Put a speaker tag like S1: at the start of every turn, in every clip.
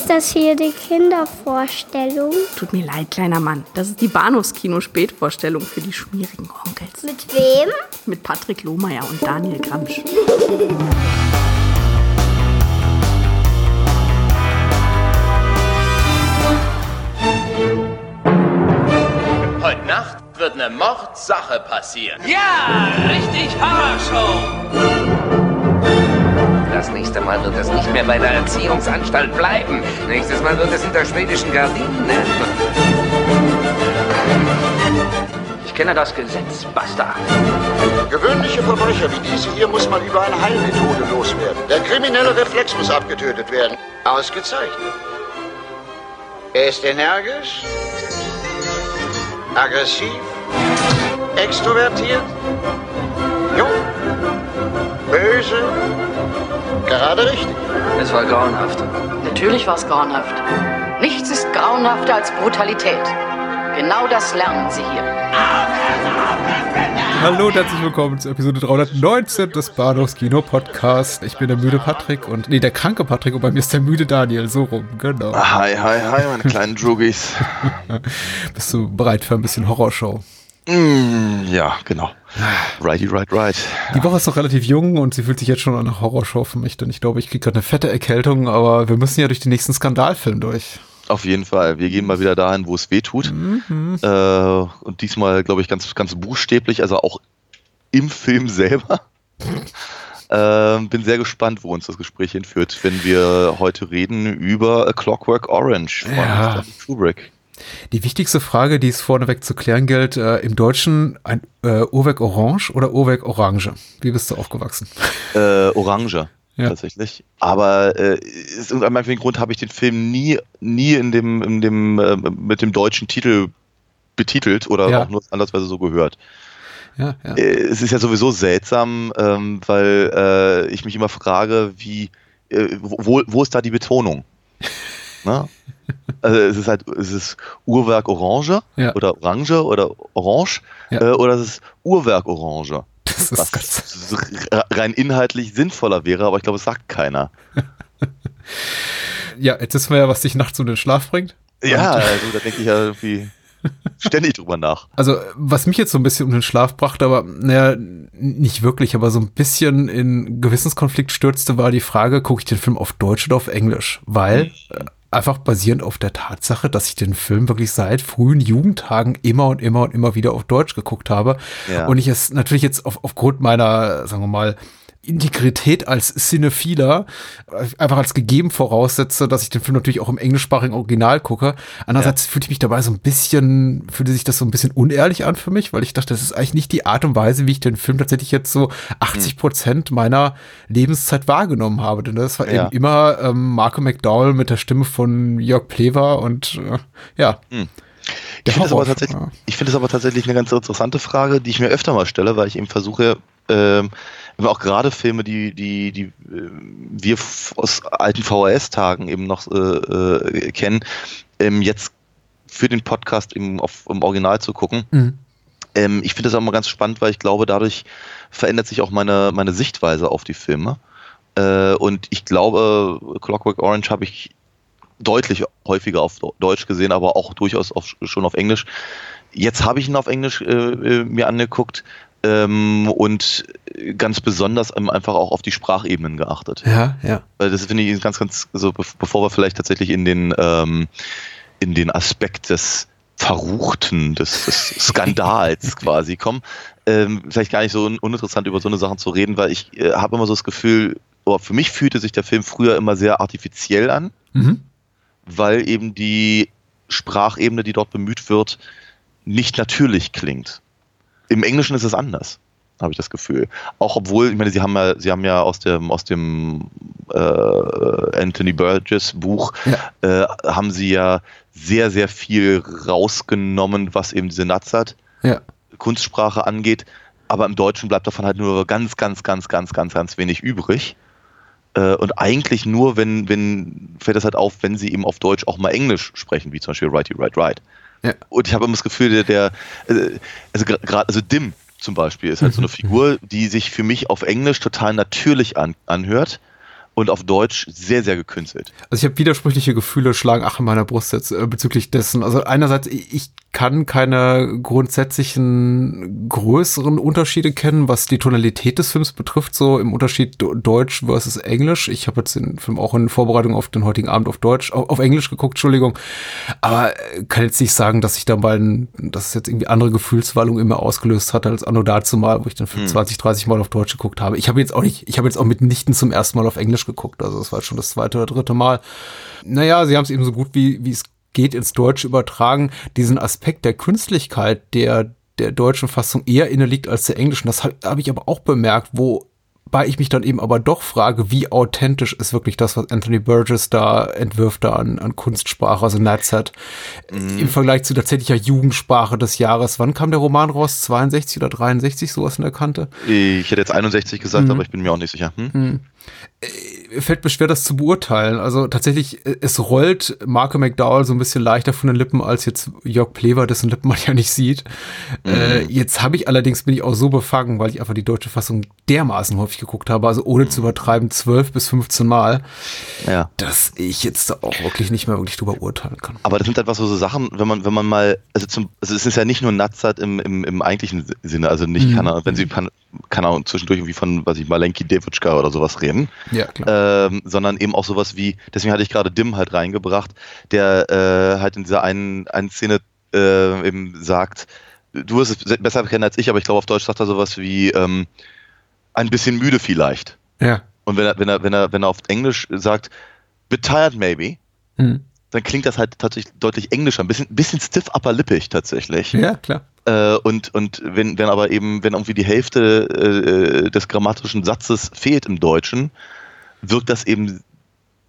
S1: Ist das hier die Kindervorstellung?
S2: Tut mir leid, kleiner Mann. Das ist die Bahnhofskino-Spätvorstellung für die schmierigen Onkels.
S1: Mit wem?
S2: Mit Patrick Lohmeier und Daniel Gramsch.
S3: Heute Nacht wird eine Mordsache passieren.
S4: Ja, richtig Horrorshow.
S5: Das nächste Mal wird es nicht mehr bei der Erziehungsanstalt bleiben. Nächstes Mal wird es hinter schwedischen Gardinen. Ich kenne das Gesetz, Bastard.
S6: Gewöhnliche Verbrecher wie diese hier muss man über eine Heilmethode loswerden. Der kriminelle Reflex muss abgetötet werden. Ausgezeichnet. Er ist energisch, aggressiv, extrovertiert, jung, böse, gerade richtig.
S5: Es war grauenhaft.
S7: Natürlich war es grauenhaft. Nichts ist grauenhafter als Brutalität. Genau das lernen Sie hier.
S8: Hallo und herzlich willkommen zu Episode 319 des Bahnhofs Kino Podcast. Ich bin der müde Patrick und nee, der kranke Patrick und bei mir ist der müde Daniel, so rum, genau.
S9: Hi, hi, hi, meine kleinen Druggies.
S8: Bist du bereit für ein bisschen Horrorshow?
S9: Mm, ja, genau. Righty, right, right.
S8: Die Woche ist noch relativ jung und sie fühlt sich jetzt schon an eine Horrorshow für mich, denn ich glaube, ich kriege gerade eine fette Erkältung, aber wir müssen ja durch den nächsten Skandalfilm durch.
S9: Auf jeden Fall. Wir gehen mal wieder dahin, wo es weh tut.
S8: Mhm.
S9: Äh, und diesmal, glaube ich, ganz, ganz buchstäblich, also auch im Film selber. Ähm, bin sehr gespannt, wo uns das Gespräch hinführt, wenn wir heute reden über A Clockwork Orange von
S8: Ja.
S9: Kubrick.
S8: Die wichtigste Frage, die es vorneweg zu klären gilt, äh, im Deutschen ein äh, Uhrwerk Orange oder Uhrwerk Orange? Wie bist du aufgewachsen?
S9: Äh, Orange.
S8: Ja.
S9: Tatsächlich. Aber äh, aus irgendeinem Grund habe ich den Film nie, nie in dem, in dem, äh, mit dem deutschen Titel betitelt oder
S8: Ja.
S9: auch nur andersweise so gehört.
S8: Ja, ja.
S9: Äh, es ist ja sowieso seltsam, ähm, weil äh, ich mich immer frage, wie, äh, wo, wo ist da die Betonung? Ne? Also es ist halt, es ist Uhrwerk Orange
S8: Ja.
S9: oder Orange oder Orange
S8: Ja.
S9: äh, oder es ist Uhrwerk Orange.
S8: Das ist ganz,
S9: Was rein inhaltlich sinnvoller wäre, aber ich glaube, es sagt keiner.
S8: ja, jetzt wissen wir ja, was dich nachts um den Schlaf bringt.
S9: Ja, also da denke ich ja irgendwie ständig drüber nach.
S8: Also, was mich jetzt so ein bisschen um den Schlaf brachte, aber naja, nicht wirklich, aber so ein bisschen in Gewissenskonflikt stürzte, war die Frage, gucke ich den Film auf Deutsch oder auf Englisch? Weil äh, einfach basierend auf der Tatsache, dass ich den Film wirklich seit frühen Jugendtagen immer und immer und immer wieder auf Deutsch geguckt habe.
S9: Ja.
S8: Und ich es natürlich jetzt auf, aufgrund meiner, sagen wir mal, Integrität als Cinephiler äh, einfach als gegeben voraussetze, dass ich den Film natürlich auch im englischsprachigen Original gucke. Andererseits fühlte ich mich dabei so ein bisschen, fühlte sich das so ein bisschen unehrlich an für mich, weil ich dachte, das ist eigentlich nicht die Art und Weise, wie ich den Film tatsächlich jetzt so 80 Prozent meiner Lebenszeit wahrgenommen habe. Denn das war
S9: Ja.
S8: eben immer ähm, Marco McDowell mit der Stimme von Jörg Plewa und äh, ja.
S9: Ich
S8: Der
S9: finde es aber, tatsächlich-
S8: ja.
S9: ich es aber tatsächlich eine ganz interessante Frage, die ich mir öfter mal stelle, weil ich eben versuche, ähm, auch gerade Filme, die, die, die äh, wir aus alten VHS-Tagen eben noch äh, äh, kennen, ähm, jetzt für den Podcast im, auf, im Original zu gucken.
S8: Mhm.
S9: Ähm, ich finde das auch mal ganz spannend, weil ich glaube, dadurch verändert sich auch meine, meine Sichtweise auf die Filme. Äh, und ich glaube, Clockwork Orange habe ich deutlich häufiger auf Deutsch gesehen, aber auch durchaus auf, schon auf Englisch. Jetzt habe ich ihn auf Englisch äh, äh, mir angeguckt ähm, und ganz besonders einfach auch auf die Sprachebenen geachtet.
S8: Ja, ja.
S9: Weil das finde ich ganz, ganz, also be- bevor wir vielleicht tatsächlich in den, ähm, in den Aspekt des Verruchten, des, des Skandals quasi kommen, ähm, vielleicht gar nicht so un uninteressant über so eine Sachen zu reden, weil ich äh, habe immer so das Gefühl, oder für mich fühlte sich der Film früher immer sehr artifiziell an,
S8: Mhm.
S9: weil eben die Sprachebene, die dort bemüht wird, nicht natürlich klingt. Im Englischen ist es anders, habe ich das Gefühl. Auch obwohl, ich meine, sie haben ja, sie haben ja aus dem, aus dem äh, Anthony Burgess Buch äh, haben sie ja sehr, sehr viel rausgenommen, was eben diese Nazat
S8: Ja.
S9: Kunstsprache angeht. Aber im Deutschen bleibt davon halt nur ganz, ganz, ganz, ganz, ganz, ganz wenig übrig. Äh, und eigentlich nur, wenn, wenn, fällt das halt auf, wenn sie eben auf Deutsch auch mal Englisch sprechen, wie zum Beispiel Righty, Right, Right.
S8: Ja.
S9: Und ich habe immer das Gefühl, der, der äh, also gerade, also Dim zum Beispiel ist halt so eine Figur, die sich für mich auf Englisch total natürlich an, anhört und auf Deutsch sehr, sehr gekünstelt.
S8: Also ich habe widersprüchliche Gefühle, schlagen ach in meiner Brust jetzt äh, bezüglich dessen. Also einerseits, ich kann keine grundsätzlichen größeren Unterschiede kennen, was die Tonalität des Films betrifft, so im Unterschied Deutsch versus Englisch. Ich habe jetzt den Film auch in Vorbereitung auf den heutigen Abend auf Deutsch, auf, Englisch geguckt, Entschuldigung. Aber äh, kann jetzt nicht sagen, dass ich da mal, dass es jetzt irgendwie andere Gefühlswallungen immer ausgelöst hat als anno dazu mal, wo ich den Film hm. 20, 30 Mal auf Deutsch geguckt habe. Ich habe jetzt auch nicht, ich habe jetzt auch mitnichten zum ersten Mal auf Englisch geguckt. Also es war schon das zweite oder dritte Mal. Naja, sie haben es eben so gut wie, wie es geht ins Deutsche übertragen, diesen Aspekt der Künstlichkeit, der der deutschen Fassung eher inne liegt als der englischen. Das habe hab ich aber auch bemerkt, wo Wobei ich mich dann eben aber doch frage, wie authentisch ist wirklich das, was Anthony Burgess da entwirft, da an, an Kunstsprache, also Netzet, mhm. im Vergleich zu tatsächlicher Jugendsprache des Jahres. Wann kam der Roman raus? 62 oder 63, sowas in der Kante?
S9: Ich hätte jetzt 61 gesagt, mhm. aber ich bin mir auch nicht sicher. Hm? Mhm.
S8: Äh, fällt mir schwer, das zu beurteilen. Also tatsächlich, äh, es rollt Marco McDowell so ein bisschen leichter von den Lippen als jetzt Jörg Plever, dessen Lippen man ja nicht sieht. Mhm. Äh, jetzt habe ich allerdings, bin ich auch so befangen, weil ich einfach die deutsche Fassung dermaßen häufig geguckt habe, also ohne mhm. zu übertreiben, 12 bis 15 Mal, ja. dass ich jetzt da auch wirklich nicht mehr wirklich drüber urteilen kann.
S9: Aber das sind einfach so, so Sachen, wenn man, wenn man mal, also zum, also es ist ja nicht nur Natzat im, im, im eigentlichen Sinne, also nicht, mhm. kann er, wenn sie kann, kann auch zwischendurch irgendwie von, was ich, Malenki Devitschka oder sowas reden.
S8: Ja, klar.
S9: Ähm, sondern eben auch sowas wie, deswegen hatte ich gerade Dim halt reingebracht, der äh, halt in dieser einen, einen Szene äh, eben sagt, du wirst es besser kennen als ich, aber ich glaube auf Deutsch sagt er sowas wie ähm, ein bisschen müde vielleicht.
S8: Ja.
S9: Und wenn er, wenn er, wenn er, wenn er auf Englisch sagt, bit tired maybe, mhm. dann klingt das halt tatsächlich deutlich englischer, ein bisschen, bisschen stiff upper lippig tatsächlich.
S8: Ja, klar.
S9: Äh, und, und wenn, wenn aber eben, wenn irgendwie die Hälfte äh, des grammatischen Satzes fehlt im Deutschen, wirkt das eben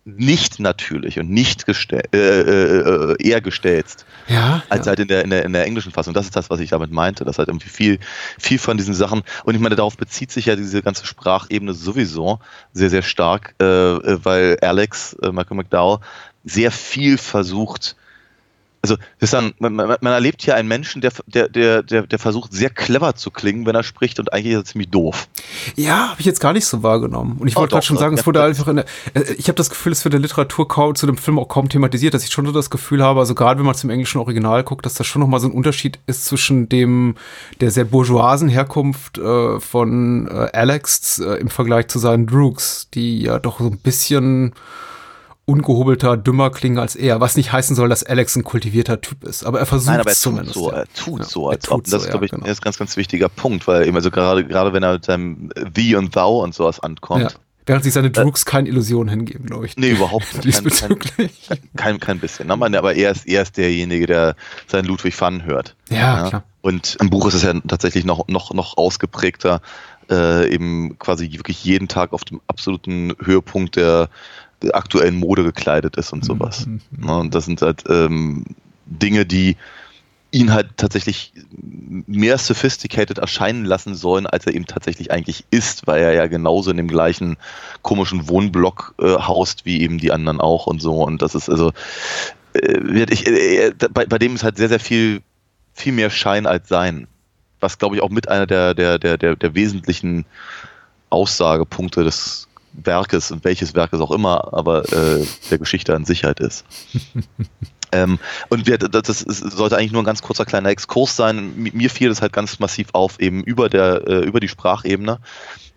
S9: nicht natürlich und nicht gestell, äh, äh, äh, eher gestelzt
S8: ja,
S9: als
S8: ja.
S9: halt in der, in, der, in der englischen Fassung. Das ist das, was ich damit meinte. Das halt irgendwie viel, viel von diesen Sachen. Und ich meine, darauf bezieht sich ja diese ganze Sprachebene sowieso sehr, sehr stark, äh, weil Alex, äh, Michael McDowell, sehr viel versucht, also dann, man, man, erlebt hier einen Menschen, der, der, der, der, der versucht sehr clever zu klingen, wenn er spricht und eigentlich ist er ziemlich doof.
S8: Ja, habe ich jetzt gar nicht so wahrgenommen. Und ich oh, wollte gerade schon sagen, es wurde einfach in der, äh, ich habe das Gefühl, es wird in der Literatur kaum, zu dem Film auch kaum thematisiert, dass ich schon so das Gefühl habe, also gerade wenn man zum englischen Original guckt, dass da schon nochmal so ein Unterschied ist zwischen dem, der sehr bourgeoisen Herkunft äh, von äh, Alex äh, im Vergleich zu seinen Droogs, die ja doch so ein bisschen ungehobelter, dümmer klingen als er, was nicht heißen soll, dass Alex ein kultivierter Typ ist. Aber er versucht Nein, aber er
S9: zumindest. So, er tut ja. so, als ob. Das so, ist, glaube ich, ja, genau. ein ganz, ganz wichtiger Punkt, weil eben, also gerade, gerade wenn er mit seinem Thee und Thou und sowas ankommt. Ja.
S8: Während sich seine äh, Droogs keine Illusion hingeben, glaube ich.
S9: Nee, überhaupt nicht.
S8: Diesbezüglich.
S9: Kein, kein, kein bisschen. Ne? Aber er ist, er ist derjenige, der seinen Ludwig van hört.
S8: Ja, ja, klar.
S9: Und im Buch ist es ja tatsächlich noch, noch, noch ausgeprägter, äh, eben quasi wirklich jeden Tag auf dem absoluten Höhepunkt der aktuellen Mode gekleidet ist und sowas. Mhm. Ja, und das sind halt ähm, Dinge, die ihn halt tatsächlich mehr sophisticated erscheinen lassen sollen, als er eben tatsächlich eigentlich ist, weil er ja genauso in dem gleichen komischen Wohnblock äh, haust wie eben die anderen auch und so. Und das ist also, äh, ich, äh, bei, bei dem ist halt sehr, sehr viel, viel mehr Schein als Sein. Was, glaube ich, auch mit einer der, der, der, der, der wesentlichen Aussagepunkte des Werkes und welches Werk es auch immer, aber äh, der Geschichte an Sicherheit ist. ähm, und wir, das, das, sollte eigentlich nur ein ganz kurzer kleiner Exkurs sein. Mir fiel das halt ganz massiv auf, eben über, der, äh, über die Sprachebene,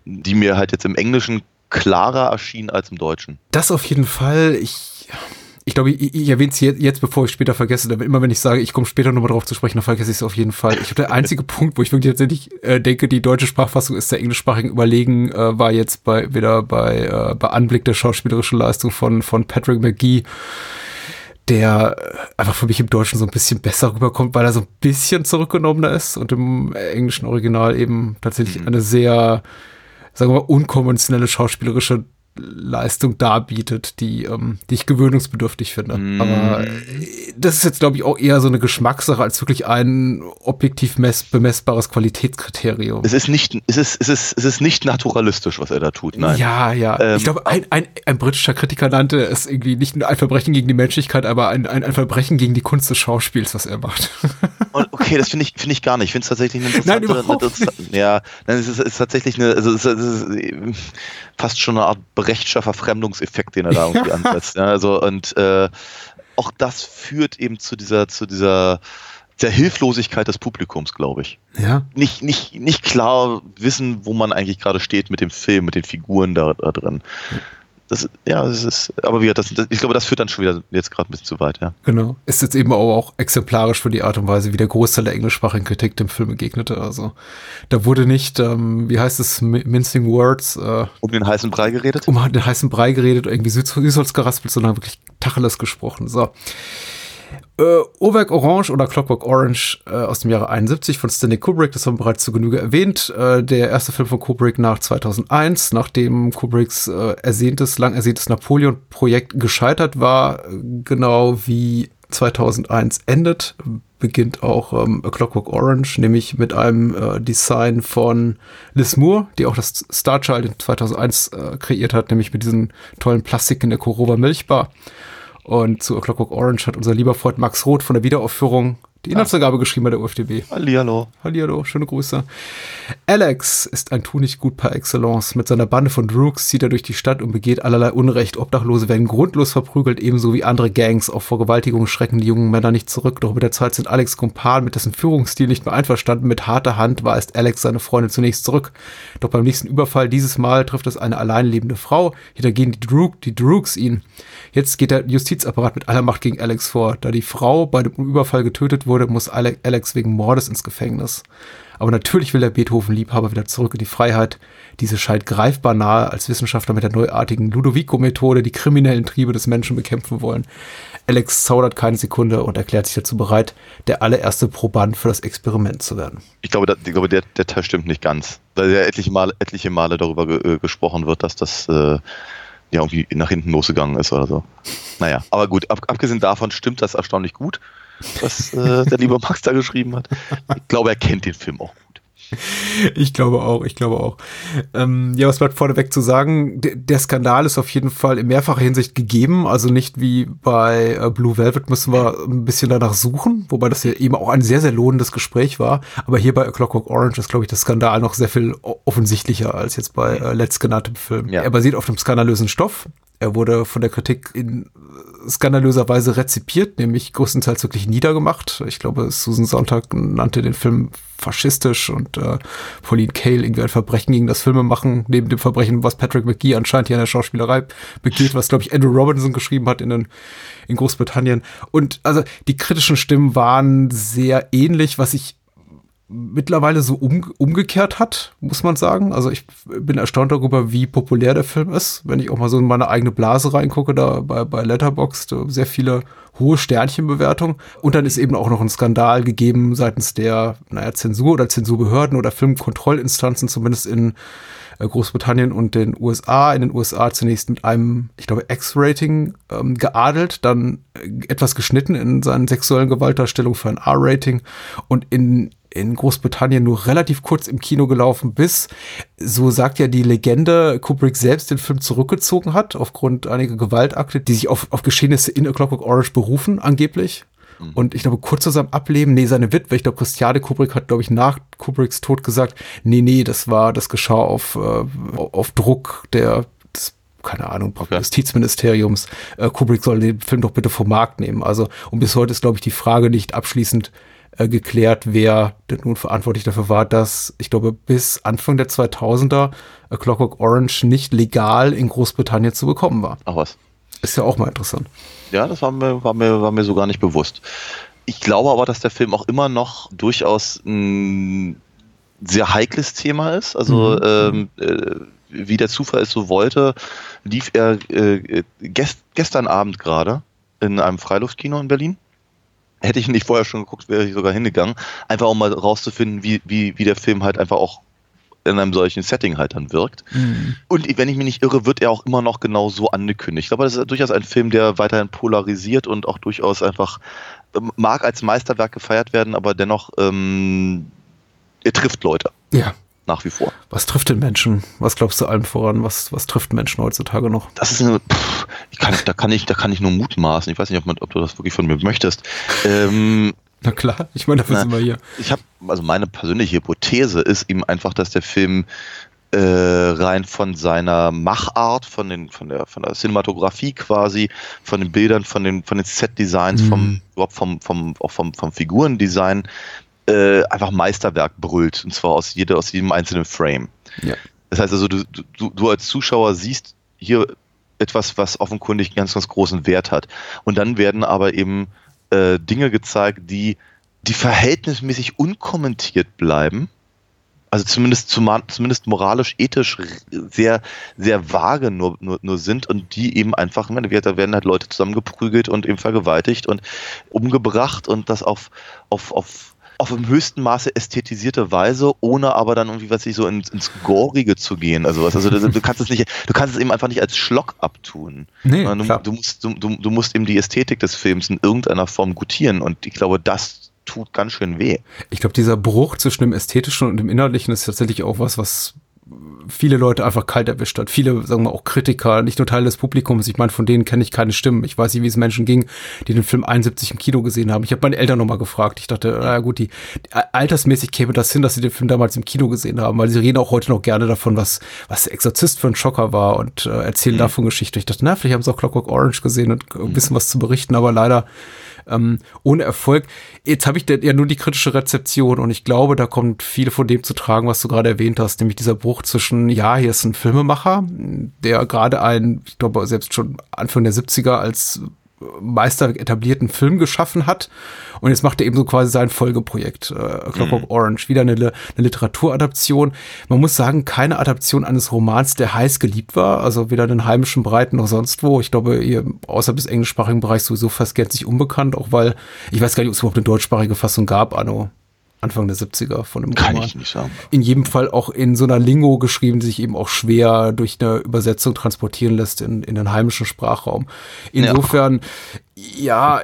S9: die mir halt jetzt im Englischen klarer erschien als im Deutschen.
S8: Das auf jeden Fall. Ich ich glaube, ich, ich erwähne es jetzt, jetzt, bevor ich später vergesse. Damit immer wenn ich sage, ich komme später nochmal drauf zu sprechen, dann vergesse ich es auf jeden Fall. Ich glaube, der einzige Punkt, wo ich wirklich tatsächlich äh, denke, die deutsche Sprachfassung ist der englischsprachigen Überlegen, äh, war jetzt bei wieder bei, äh, bei Anblick der schauspielerischen Leistung von, von Patrick McGee der einfach für mich im Deutschen so ein bisschen besser rüberkommt, weil er so ein bisschen zurückgenommener ist und im englischen Original eben tatsächlich mhm. eine sehr, sagen wir mal, unkonventionelle schauspielerische Leistung darbietet, die, ähm, die ich gewöhnungsbedürftig finde. Mm. Aber äh, das ist jetzt, glaube ich, auch eher so eine Geschmackssache als wirklich ein objektiv mess bemessbares Qualitätskriterium.
S9: Es ist nicht, es ist, es ist, es ist nicht naturalistisch, was er da tut, nein.
S8: Ja, ja. Ähm, ich glaube, ein, ein, ein britischer Kritiker nannte es irgendwie nicht nur ein Verbrechen gegen die Menschlichkeit, aber ein, ein, ein Verbrechen gegen die Kunst des Schauspiels, was er macht.
S9: Okay, das finde ich, finde ich gar nicht. Ich finde es tatsächlich eine interessante,
S8: Nein, überhaupt
S9: eine, ja, nein, es ist, ist tatsächlich eine, also es ist, es ist fast schon eine Art Brechtscher Verfremdungseffekt, den er da irgendwie ansetzt. Ja, also und äh, auch das führt eben zu dieser, zu dieser der Hilflosigkeit des Publikums, glaube ich.
S8: Ja.
S9: Nicht, nicht, nicht klar wissen, wo man eigentlich gerade steht mit dem Film, mit den Figuren da, da drin. Das, ja, das ist, aber wie, das, das, ich glaube, das führt dann schon wieder jetzt gerade ein bisschen zu weit, ja.
S8: Genau. Ist jetzt eben aber auch exemplarisch für die Art und Weise, wie der Großteil der englischsprachigen Kritik dem Film begegnete. Also da wurde nicht, ähm, wie heißt es, Mincing Words, äh,
S9: um den heißen Brei geredet?
S8: Um den heißen Brei geredet, irgendwie Süßholz geraspelt, sondern wirklich Tacheles gesprochen. So. Äh, Uhrwerk Orange oder Clockwork Orange äh, aus dem Jahre 71 von Stanley Kubrick, das haben wir bereits zu Genüge erwähnt. Äh, der erste Film von Kubrick nach 2001, nachdem Kubricks äh, ersehntes, lang ersehntes Napoleon-Projekt gescheitert war, genau wie 2001 endet, beginnt auch ähm, A Clockwork Orange, nämlich mit einem äh, Design von Liz Moore, die auch das Star Child in 2001 äh, kreiert hat, nämlich mit diesen tollen Plastik in der Korova Milchbar. Und zu A Clockwork Orange hat unser lieber Freund Max Roth von der Wiederaufführung die Inhaltsangabe geschrieben bei der UFDB.
S9: Hallihallo.
S8: Hallihallo, schöne Grüße. Alex ist ein Tunichtgut par excellence. Mit seiner Bande von Droogs zieht er durch die Stadt und begeht allerlei Unrecht. Obdachlose werden grundlos verprügelt, ebenso wie andere Gangs. Auch vor Vergewaltigung schrecken die jungen Männer nicht zurück. Doch mit der Zeit sind Alex Kumpan mit dessen Führungsstil nicht mehr einverstanden. Mit harter Hand weist Alex seine Freunde zunächst zurück. Doch beim nächsten Überfall dieses Mal trifft es eine allein lebende Frau. Hintergehen die, Droog, die Droogs ihn. Jetzt geht der Justizapparat mit aller Macht gegen Alex vor. Da die Frau bei dem Überfall getötet wurde, muss Alex wegen Mordes ins Gefängnis. Aber natürlich will der Beethoven-Liebhaber wieder zurück in die Freiheit. Diese scheint greifbar nahe, als Wissenschaftler mit der neuartigen Ludovico-Methode die kriminellen Triebe des Menschen bekämpfen wollen. Alex zaudert keine Sekunde und erklärt sich dazu bereit, der allererste Proband für das Experiment zu werden.
S9: Ich glaube, da, ich glaube der, der Teil stimmt nicht ganz. Weil ja etliche Male, etliche Male darüber ge, äh, gesprochen wird, dass das äh, ja irgendwie nach hinten losgegangen ist oder so. Naja, aber gut, ab, abgesehen davon stimmt das erstaunlich gut, was äh, der liebe Max da geschrieben hat. Ich glaube, er kennt den Film auch.
S8: Ich glaube auch, ich glaube auch. Ähm, ja, was bleibt vorneweg zu sagen? D der Skandal ist auf jeden Fall in mehrfacher Hinsicht gegeben. Also nicht wie bei äh, Blue Velvet müssen wir ein bisschen danach suchen, wobei das ja eben auch ein sehr, sehr lohnendes Gespräch war. Aber hier bei A Clockwork Orange ist, glaube ich, das Skandal noch sehr viel offensichtlicher als jetzt bei äh, letztgenanntem Film. Ja. Er basiert auf einem skandalösen Stoff. Er wurde von der Kritik in skandalöser Weise rezipiert, nämlich größtenteils wirklich niedergemacht. Ich glaube, Susan Sonntag nannte den Film faschistisch und äh, Pauline Kael irgendwie ein Verbrechen gegen das Filmemachen, neben dem Verbrechen, was Patrick McGee anscheinend hier in der Schauspielerei begeht, was, glaube ich, Andrew Robinson geschrieben hat in, den, in Großbritannien. Und also die kritischen Stimmen waren sehr ähnlich, was ich mittlerweile so um, umgekehrt hat, muss man sagen. Also ich bin erstaunt darüber, wie populär der Film ist. Wenn ich auch mal so in meine eigene Blase reingucke, da bei, bei Letterboxd, sehr viele hohe Sternchenbewertungen. Und dann ist eben auch noch ein Skandal gegeben seitens der, naja, Zensur oder Zensurbehörden oder Filmkontrollinstanzen, zumindest in äh, Großbritannien und den USA. In den USA zunächst mit einem, ich glaube, X-Rating ähm, geadelt, dann äh, etwas geschnitten in seinen sexuellen Gewaltdarstellungen für ein R-Rating und in in Großbritannien nur relativ kurz im Kino gelaufen, bis, so sagt ja die Legende, Kubrick selbst den Film zurückgezogen hat, aufgrund einiger Gewaltakte, die sich auf, auf Geschehnisse in A Clockwork Orange berufen, angeblich. Mhm. Und ich glaube, kurz zu seinem Ableben, nee, seine Witwe, ich glaube, Christiane Kubrick hat, glaube ich, nach Kubricks Tod gesagt, nee, nee, das war, das geschah auf, äh, auf Druck der, des, keine Ahnung, okay. Justizministeriums. Äh, Kubrick soll den Film doch bitte vom Markt nehmen. Also, und bis heute ist, glaube ich, die Frage nicht abschließend äh, geklärt, wer denn nun verantwortlich dafür war, dass ich glaube bis Anfang der 2000er A Clockwork Orange nicht legal in Großbritannien zu bekommen war.
S9: Ach was.
S8: Ist ja auch mal interessant.
S9: Ja, das war mir, war mir, war mir so gar nicht bewusst. Ich glaube aber, dass der Film auch immer noch durchaus ein sehr heikles Thema ist. Also mhm. ähm, äh, wie der Zufall es so wollte, lief er äh, gest gestern Abend gerade in einem Freiluftkino in Berlin hätte ich nicht vorher schon geguckt, wäre ich sogar hingegangen. Einfach um mal rauszufinden, wie, wie, wie der Film halt einfach auch in einem solchen Setting halt dann wirkt. Mhm. Und wenn ich mich nicht irre, wird er auch immer noch genau so angekündigt. Aber das ist durchaus ein Film, der weiterhin polarisiert und auch durchaus einfach ähm, mag als Meisterwerk gefeiert werden, aber dennoch ähm, er trifft Leute.
S8: Ja
S9: nach wie vor.
S8: Was trifft den Menschen? Was glaubst du allem voran? Was, was trifft Menschen heutzutage noch?
S9: Das ist eine, pff, ich kann, da kann ich, da kann ich nur mutmaßen. Ich weiß nicht, ob, man, ob du das wirklich von mir möchtest. Ähm,
S8: Na klar, ich meine, dafür
S9: Na,
S8: sind wir hier.
S9: Ich habe, also meine persönliche Hypothese ist eben einfach, dass der Film äh, rein von seiner Machart, von den, von der, von der Cinematografie quasi, von den Bildern, von den, von den Set-Designs,
S8: Mhm.
S9: vom, überhaupt vom, vom, auch vom, vom Figurendesign, äh, einfach Meisterwerk brüllt. Und zwar aus jeder, aus jedem einzelnen Frame.
S8: Ja.
S9: Das heißt also, du, du, du als Zuschauer siehst hier etwas, was offenkundig einen ganz, ganz großen Wert hat. Und dann werden aber eben äh, Dinge gezeigt, die, die verhältnismäßig unkommentiert bleiben. Also zumindest, zumindest moralisch, ethisch sehr, sehr vage nur, nur, nur sind und die eben einfach, ich meine, da werden halt Leute zusammengeprügelt und eben vergewaltigt und umgebracht und das auf, auf, auf auf im höchsten Maße ästhetisierte Weise, ohne aber dann irgendwie, was ich so ins, ins Gorige zu gehen. Also, was, also du, du kannst es nicht, du kannst es eben einfach nicht als Schlock abtun.
S8: Nee,
S9: du, du, musst, du, du, du musst eben die Ästhetik des Films in irgendeiner Form gutieren und ich glaube, das tut ganz schön weh.
S8: Ich glaube, dieser Bruch zwischen dem Ästhetischen und dem Inhaltlichen ist tatsächlich auch was, was viele Leute einfach kalt erwischt hat. Viele, sagen wir auch Kritiker, nicht nur Teil des Publikums. Ich meine, von denen kenne ich keine Stimmen. Ich weiß nicht, wie es Menschen ging, die den Film 71 im Kino gesehen haben. Ich habe meine Eltern nochmal gefragt. Ich dachte, na gut, die, altersmäßig käme das hin, dass sie den Film damals im Kino gesehen haben, weil sie reden auch heute noch gerne davon, was, was der Exorzist für ein Schocker war und äh, erzählen davon Geschichte. Ich dachte, na, vielleicht haben sie auch Clockwork Orange gesehen und äh, wissen was zu berichten, aber leider ähm, ohne Erfolg. Jetzt habe ich ja nur die kritische Rezeption und ich glaube, da kommt viel von dem zu tragen, was du gerade erwähnt hast, nämlich dieser Bruch zwischen, ja, hier ist ein Filmemacher, der gerade einen, ich glaube, selbst schon Anfang der 70er als Meister etablierten Film geschaffen hat. Und jetzt macht er eben so quasi sein Folgeprojekt, äh, Clockwork Orange, wieder eine, eine Literaturadaption. Man muss sagen, keine Adaption eines Romans, der heiß geliebt war, also weder in den heimischen Breiten noch sonst wo. Ich glaube, ihr außerhalb des englischsprachigen Bereichs sowieso fast gänzlich unbekannt, auch weil, ich weiß gar nicht, ob es überhaupt eine deutschsprachige Fassung gab, Anno. Anfang der 70er von dem
S9: Kann
S8: Roman
S9: ich nicht sagen.
S8: in jedem Fall auch in so einer Lingo geschrieben, die sich eben auch schwer durch eine Übersetzung transportieren lässt in, in den heimischen Sprachraum. Insofern, ja,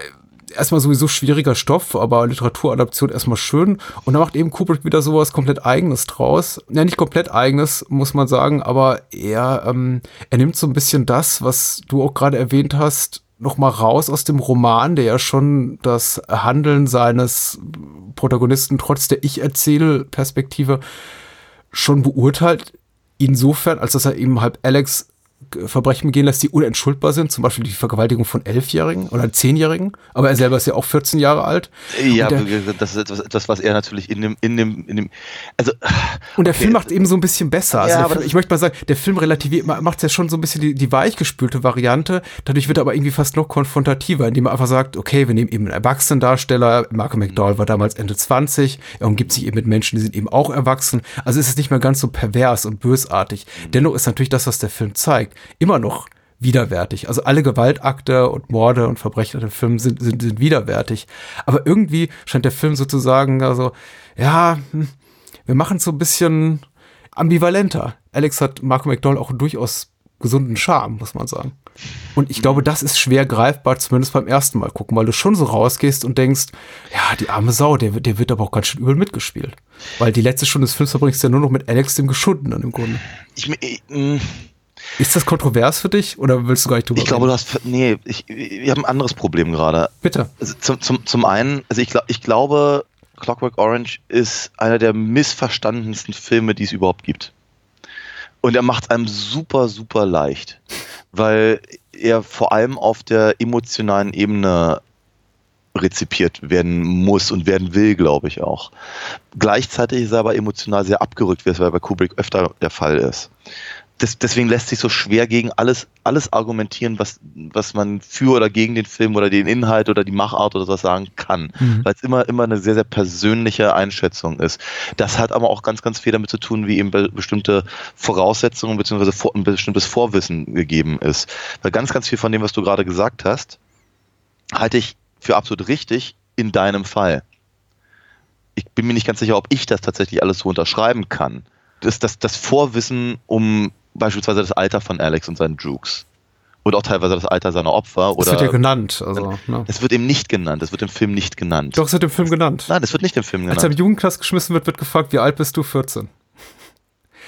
S8: erstmal sowieso schwieriger Stoff, aber Literaturadaption erstmal schön. Und da macht eben Kubrick wieder sowas komplett eigenes draus. Ja, nicht komplett eigenes, muss man sagen, aber er, ähm, er nimmt so ein bisschen das, was du auch gerade erwähnt hast, noch mal raus aus dem Roman, der ja schon das Handeln seines Protagonisten trotz der Ich-Erzähl-Perspektive schon beurteilt. Insofern, als dass er eben halb Alex Verbrechen begehen lässt, die unentschuldbar sind, zum Beispiel die Vergewaltigung von Elfjährigen oder Zehnjährigen, aber er selber ist ja auch 14 Jahre alt.
S9: Ja, das ist etwas, etwas, was er natürlich in dem, in dem, in dem, also.
S8: Und der
S9: okay.
S8: Film macht eben so ein bisschen besser. Also
S9: Ja,
S8: Film, ich möchte mal sagen, der Film relativiert, macht ja schon so ein bisschen die, die weichgespülte Variante. Dadurch wird er aber irgendwie fast noch konfrontativer, indem er einfach sagt, okay, wir nehmen eben einen Erwachsenendarsteller. Malcolm McDowell war damals Ende 20. Er umgibt sich eben mit Menschen, die sind eben auch erwachsen. Also ist es nicht mehr ganz so pervers und bösartig. Dennoch ist natürlich das, was der Film zeigt, immer noch widerwärtig. Also alle Gewaltakte und Morde und Verbrechen in dem Film sind, sind, sind widerwärtig. Aber irgendwie scheint der Film sozusagen, also, ja, hm, wir machen es so ein bisschen ambivalenter. Alex hat Marco McDowell auch einen durchaus gesunden Charme, muss man sagen. Und ich glaube, das ist schwer greifbar, zumindest beim ersten Mal gucken, weil du schon so rausgehst und denkst, ja, die arme Sau, der, wird- der wird aber auch ganz schön übel mitgespielt. Weil die letzte Stunde des Films verbringst du ja nur noch mit Alex, dem Geschundenen im Grunde.
S9: Ich, ich, mm,
S8: Ist das kontrovers für dich oder willst du gar nicht drüber
S9: ich glaube, du
S8: reden?
S9: hast, nee, ich, wir haben ein anderes Problem gerade.
S8: Bitte.
S9: Also zum, zum, zum einen, also ich, glaub, ich glaube, Clockwork Orange ist einer der missverstandensten Filme, die es überhaupt gibt. Und er macht es einem super, super leicht, weil er vor allem auf der emotionalen Ebene rezipiert werden muss und werden will, glaube ich auch. Gleichzeitig ist er aber emotional sehr abgerückt, wie es bei Kubrick öfter der Fall ist. Des, deswegen lässt sich so schwer gegen alles, alles argumentieren, was, was man für oder gegen den Film oder den Inhalt oder die Machart oder sowas sagen kann.
S8: Mhm.
S9: Weil es immer, immer eine sehr, sehr persönliche Einschätzung ist. Das hat aber auch ganz, ganz viel damit zu tun, wie eben be bestimmte Voraussetzungen bzw. Vor ein bestimmtes Vorwissen gegeben ist. Weil ganz, ganz viel von dem, was du gerade gesagt hast, halte ich für absolut richtig in deinem Fall. Ich bin mir nicht ganz sicher, ob ich das tatsächlich alles so unterschreiben kann. Das, das, das Vorwissen um beispielsweise das Alter von Alex und seinen Jukes. Oder auch teilweise das Alter seiner Opfer.
S8: Das
S9: Oder
S8: wird ja genannt. Also, ne.
S9: es wird eben nicht genannt. Es wird im Film nicht genannt.
S8: Doch, es wird im Film genannt.
S9: Nein, es wird nicht im Film
S8: Als er im
S9: genannt.
S8: Jugendklass geschmissen wird, wird gefragt, wie alt bist du? 14.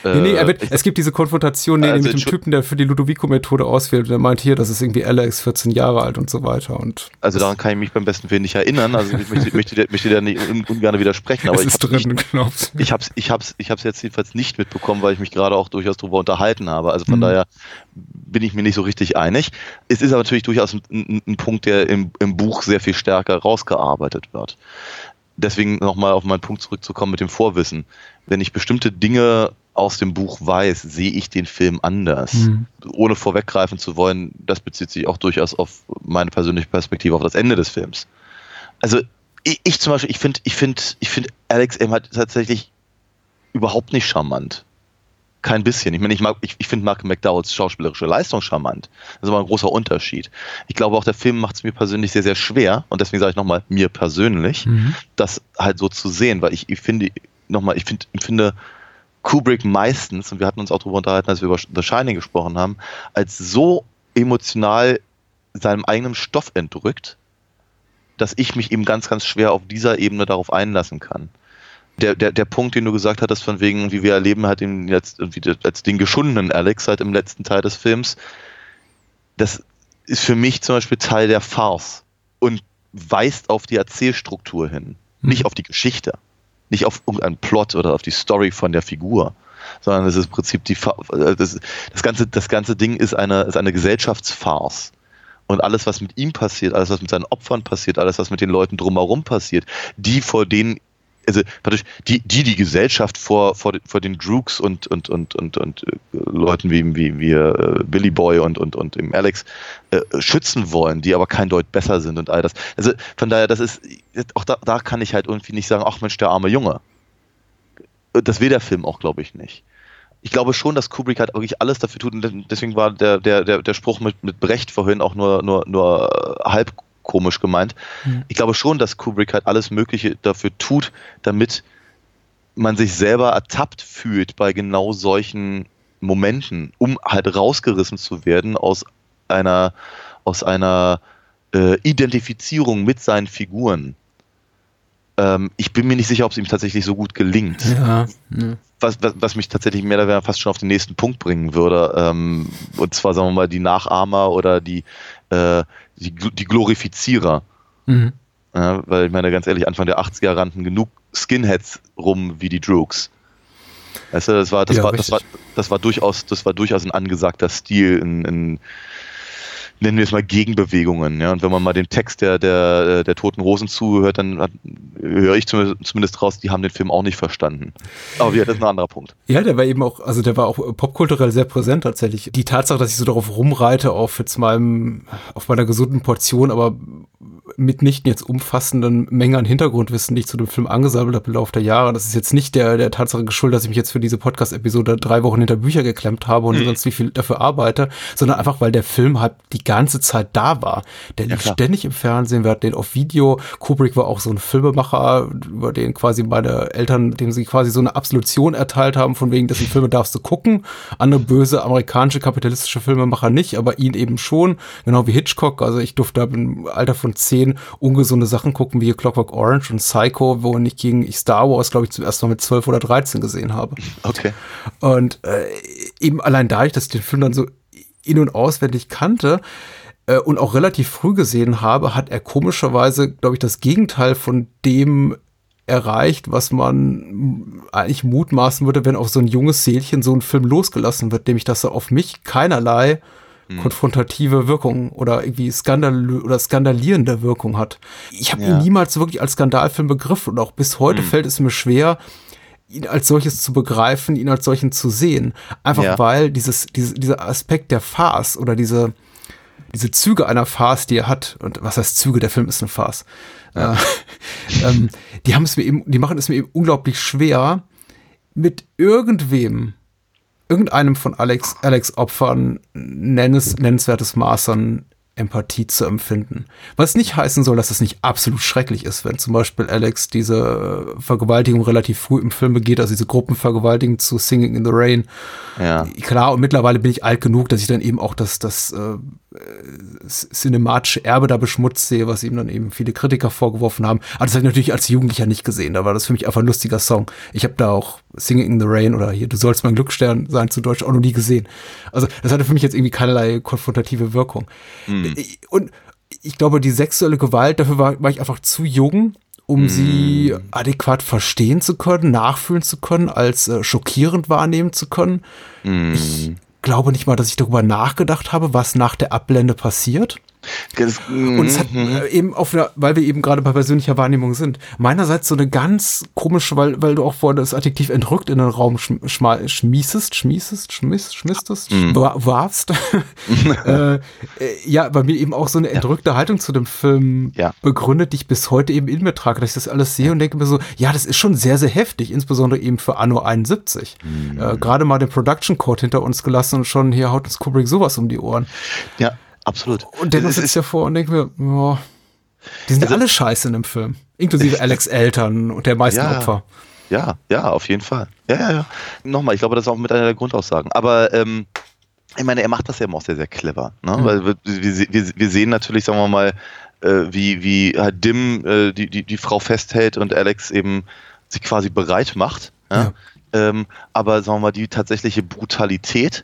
S8: Nee, nee, er
S9: Äh,
S8: wird,
S9: ich-
S8: es gibt diese Konfrontation nee,
S9: Also,
S8: mit dem Typen, der für die Ludovico-Methode auswählt. Der meint hier, das ist irgendwie Alex, 14 Jahre alt und so weiter. Und
S9: Also daran kann ich mich beim besten Willen nicht erinnern. Also ich möchte, möchte, dir- möchte dir nicht un, ungern widersprechen, aber
S8: es
S9: ich
S8: ist
S9: hab's
S8: drin,
S9: nicht,
S8: glaubst
S9: ich hab's, ich hab's, ich hab's jetzt jedenfalls nicht mitbekommen, weil ich mich gerade auch durchaus darüber unterhalten habe. Also von
S8: Mhm.
S9: daher bin ich mir nicht so richtig einig. Es ist aber natürlich durchaus ein, ein, ein Punkt, der im, im Buch sehr viel stärker rausgearbeitet wird. Deswegen nochmal auf meinen Punkt zurückzukommen mit dem Vorwissen. Wenn ich bestimmte Dinge aus dem Buch weiß, sehe ich den Film anders.
S8: Mhm.
S9: Ohne vorweggreifen zu wollen, das bezieht sich auch durchaus auf meine persönliche Perspektive auf das Ende des Films. Also ich, ich zum Beispiel, ich finde, ich finde, ich finde Alex M. halt tatsächlich überhaupt nicht charmant. Kein bisschen. Ich meine, ich mag, ich, ich finde Mark McDowells schauspielerische Leistung charmant. Das ist aber ein großer Unterschied. Ich glaube auch, der Film macht es mir persönlich sehr, sehr schwer. Und deswegen sage ich nochmal, mir persönlich,
S8: Mhm.
S9: das halt so zu sehen, weil ich, ich finde, nochmal, ich finde, ich finde Kubrick meistens, und wir hatten uns auch darüber unterhalten, als wir über The Shining gesprochen haben, als so emotional seinem eigenen Stoff entrückt, dass ich mich eben ganz, ganz schwer auf dieser Ebene darauf einlassen kann. Der, der, der Punkt, den du gesagt hattest, von wegen, wie wir erleben halt den jetzt als den geschundenen Alex halt im letzten Teil des Films, das ist für mich zum Beispiel Teil der Farce und weist auf die Erzählstruktur hin, nicht auf die Geschichte, nicht auf irgendeinen Plot oder auf die Story von der Figur, sondern es ist im Prinzip die äh, das, das ganze das ganze Ding ist eine ist eine Gesellschaftsfarce. Und alles was mit ihm passiert, alles was mit seinen Opfern passiert, alles was mit den Leuten drumherum passiert, die vor denen also praktisch die, die die Gesellschaft vor, vor, den- vor den Droogs und, und, und, und, und äh, Leuten wie, wie, wie äh, Billy Boy und, und, und dem Alex äh, schützen wollen, die aber kein Deut besser sind und all das. Also von daher, das ist, auch da, da kann ich halt irgendwie nicht sagen, ach Mensch, der arme Junge. Das will der Film auch, glaube ich, nicht. Ich glaube schon, dass Kubrick halt wirklich alles dafür tut und deswegen war der, der, der, der Spruch mit, mit Brecht vorhin auch nur, nur, nur äh, halb komisch gemeint. Ich glaube schon, dass Kubrick halt alles Mögliche dafür tut, damit man sich selber ertappt fühlt bei genau solchen Momenten, um halt rausgerissen zu werden aus einer, aus einer äh, Identifizierung mit seinen Figuren. Ähm, ich bin mir nicht sicher, ob es ihm tatsächlich so gut gelingt.
S8: Ja. ja.
S9: Was, was, was mich tatsächlich mehr oder weniger fast schon auf den nächsten Punkt bringen würde. Ähm, und zwar, sagen wir mal, die Nachahmer oder die, äh, die, die Glorifizierer.
S8: Mhm.
S9: Ja, weil ich meine, ganz ehrlich, Anfang der 80er rannten genug Skinheads rum wie die Droogs. Weißt du, das war, das
S8: Ja,
S9: war, das war, das war durchaus, das war durchaus ein angesagter Stil in, in nennen wir es mal Gegenbewegungen, ja. Und wenn man mal den Text der, der, der Toten Rosen zuhört, dann hat, höre ich zumindest, raus, die haben den Film auch nicht verstanden. Aber ja, das ist ein anderer Punkt.
S8: Ja, der war eben auch, also der war auch popkulturell sehr präsent tatsächlich. Die Tatsache, dass ich so darauf rumreite, auf jetzt meinem, auf meiner gesunden Portion, aber mitnichten jetzt umfassenden Menge an Hintergrundwissen, die ich zu dem Film angesammelt habe im Laufe der Jahre. Das ist jetzt nicht der, der Tatsache geschuldet, dass ich mich jetzt für diese Podcast-Episode drei Wochen hinter Bücher geklemmt habe und sonst wie viel dafür arbeite, sondern einfach, weil der Film halt die ganze Zeit da war. Der lief
S9: klar.
S8: ständig im Fernsehen, wir hatten den auf Video. Kubrick war auch so ein Filmemacher, über den quasi meine Eltern, dem sie quasi so eine Absolution erteilt haben, von wegen, dessen Filme darfst du gucken. Andere böse amerikanische kapitalistische Filmemacher nicht, aber ihn eben schon. Genau wie Hitchcock. Also ich durfte im Alter von zehn ungesunde Sachen gucken, wie Clockwork Orange und Psycho, wo ich gegen ich Star Wars, glaube ich, zum ersten Mal mit zwölf oder dreizehn gesehen habe.
S9: Okay.
S8: Und äh, eben allein dadurch, dass ich den Film dann so in- und auswendig kannte äh, und auch relativ früh gesehen habe, hat er komischerweise, glaube ich, das Gegenteil von dem erreicht, was man eigentlich mutmaßen würde, wenn auf so ein junges Seelchen so ein Film losgelassen wird, nämlich dass er auf mich keinerlei konfrontative Wirkung oder irgendwie skandal oder skandalierende Wirkung hat. Ich habe
S9: Ja.
S8: ihn niemals wirklich als Skandalfilm begriffen und auch bis heute fällt es mir schwer, ihn als solches zu begreifen, ihn als solchen zu sehen. Einfach
S9: Ja.
S8: weil dieses, diese, dieser Aspekt der Farce oder diese, diese Züge einer Farce, die er hat, und was heißt Züge, der Film ist eine Farce, äh, ähm, die haben es mir eben, die machen es mir eben unglaublich schwer, mit irgendwem, irgendeinem von Alex, Alex Opfern nennes, nennenswertes Maß an Empathie zu empfinden. Was nicht heißen soll, dass es nicht absolut schrecklich ist, wenn zum Beispiel Alex diese Vergewaltigung relativ früh im Film begeht, also diese Gruppenvergewaltigung zu Singing in the Rain.
S9: Ja.
S8: Klar, und mittlerweile bin ich alt genug, dass ich dann eben auch das, das äh, cinematische Erbe da beschmutzt sehe, was ihm dann eben viele Kritiker vorgeworfen haben. Aber das habe ich natürlich als Jugendlicher nicht gesehen. Da war das für mich einfach ein lustiger Song. Ich habe da auch Singing in the Rain oder hier, du sollst mein Glücksstern sein, zu Deutsch auch noch nie gesehen. Also das hatte für mich jetzt irgendwie keinerlei konfrontative Wirkung.
S9: Mhm.
S8: Und ich glaube, die sexuelle Gewalt, dafür war, war ich einfach zu jung, um
S9: Mhm.
S8: sie adäquat verstehen zu können, nachfühlen zu können, als äh, schockierend wahrnehmen zu können.
S9: Mhm.
S8: Ich glaube nicht mal, dass ich darüber nachgedacht habe, was nach der Ablende passiert.
S9: Das,
S8: Und es hat
S9: Mhm.
S8: äh, eben auf einer, weil wir eben gerade bei persönlicher Wahrnehmung sind, meinerseits so eine ganz komische, weil, weil du auch vorhin das Adjektiv entrückt in den Raum schm schma- schmiesest, schmiesest, schmiss, schmistest,
S9: Mhm.
S8: wa- warfst. äh, äh, ja, bei mir eben auch so eine entrückte Haltung zu dem Film
S9: Ja.
S8: begründet, die ich bis heute eben in mir trage, dass ich das alles sehe und denke mir so, ja, das ist schon sehr, sehr heftig, insbesondere eben für Anno 71.
S9: Mhm.
S8: Äh, gerade mal den Production Code hinter uns gelassen und schon hier haut uns Kubrick sowas um die Ohren.
S9: Ja, absolut.
S8: Und dennoch
S9: Es
S8: sitzt ich davor und denke mir, ja, die sind
S9: Also-
S8: alle scheiße in dem Film. Inklusive Alex Eltern und der meisten
S9: Ja.
S8: Opfer.
S9: Ja, ja, auf jeden Fall. Ja, ja, ja. Nochmal, ich glaube, das ist auch mit einer der Grundaussagen. Aber ähm, ich meine, er macht das ja immer auch sehr, sehr clever. Ne?
S8: Mhm.
S9: Weil wir, wir, wir, sehen natürlich, sagen wir mal, äh, wie, wie halt Dim äh, die, die, die Frau festhält und Alex eben sich quasi bereit macht. Ja? Ähm, aber sagen wir mal, die tatsächliche Brutalität,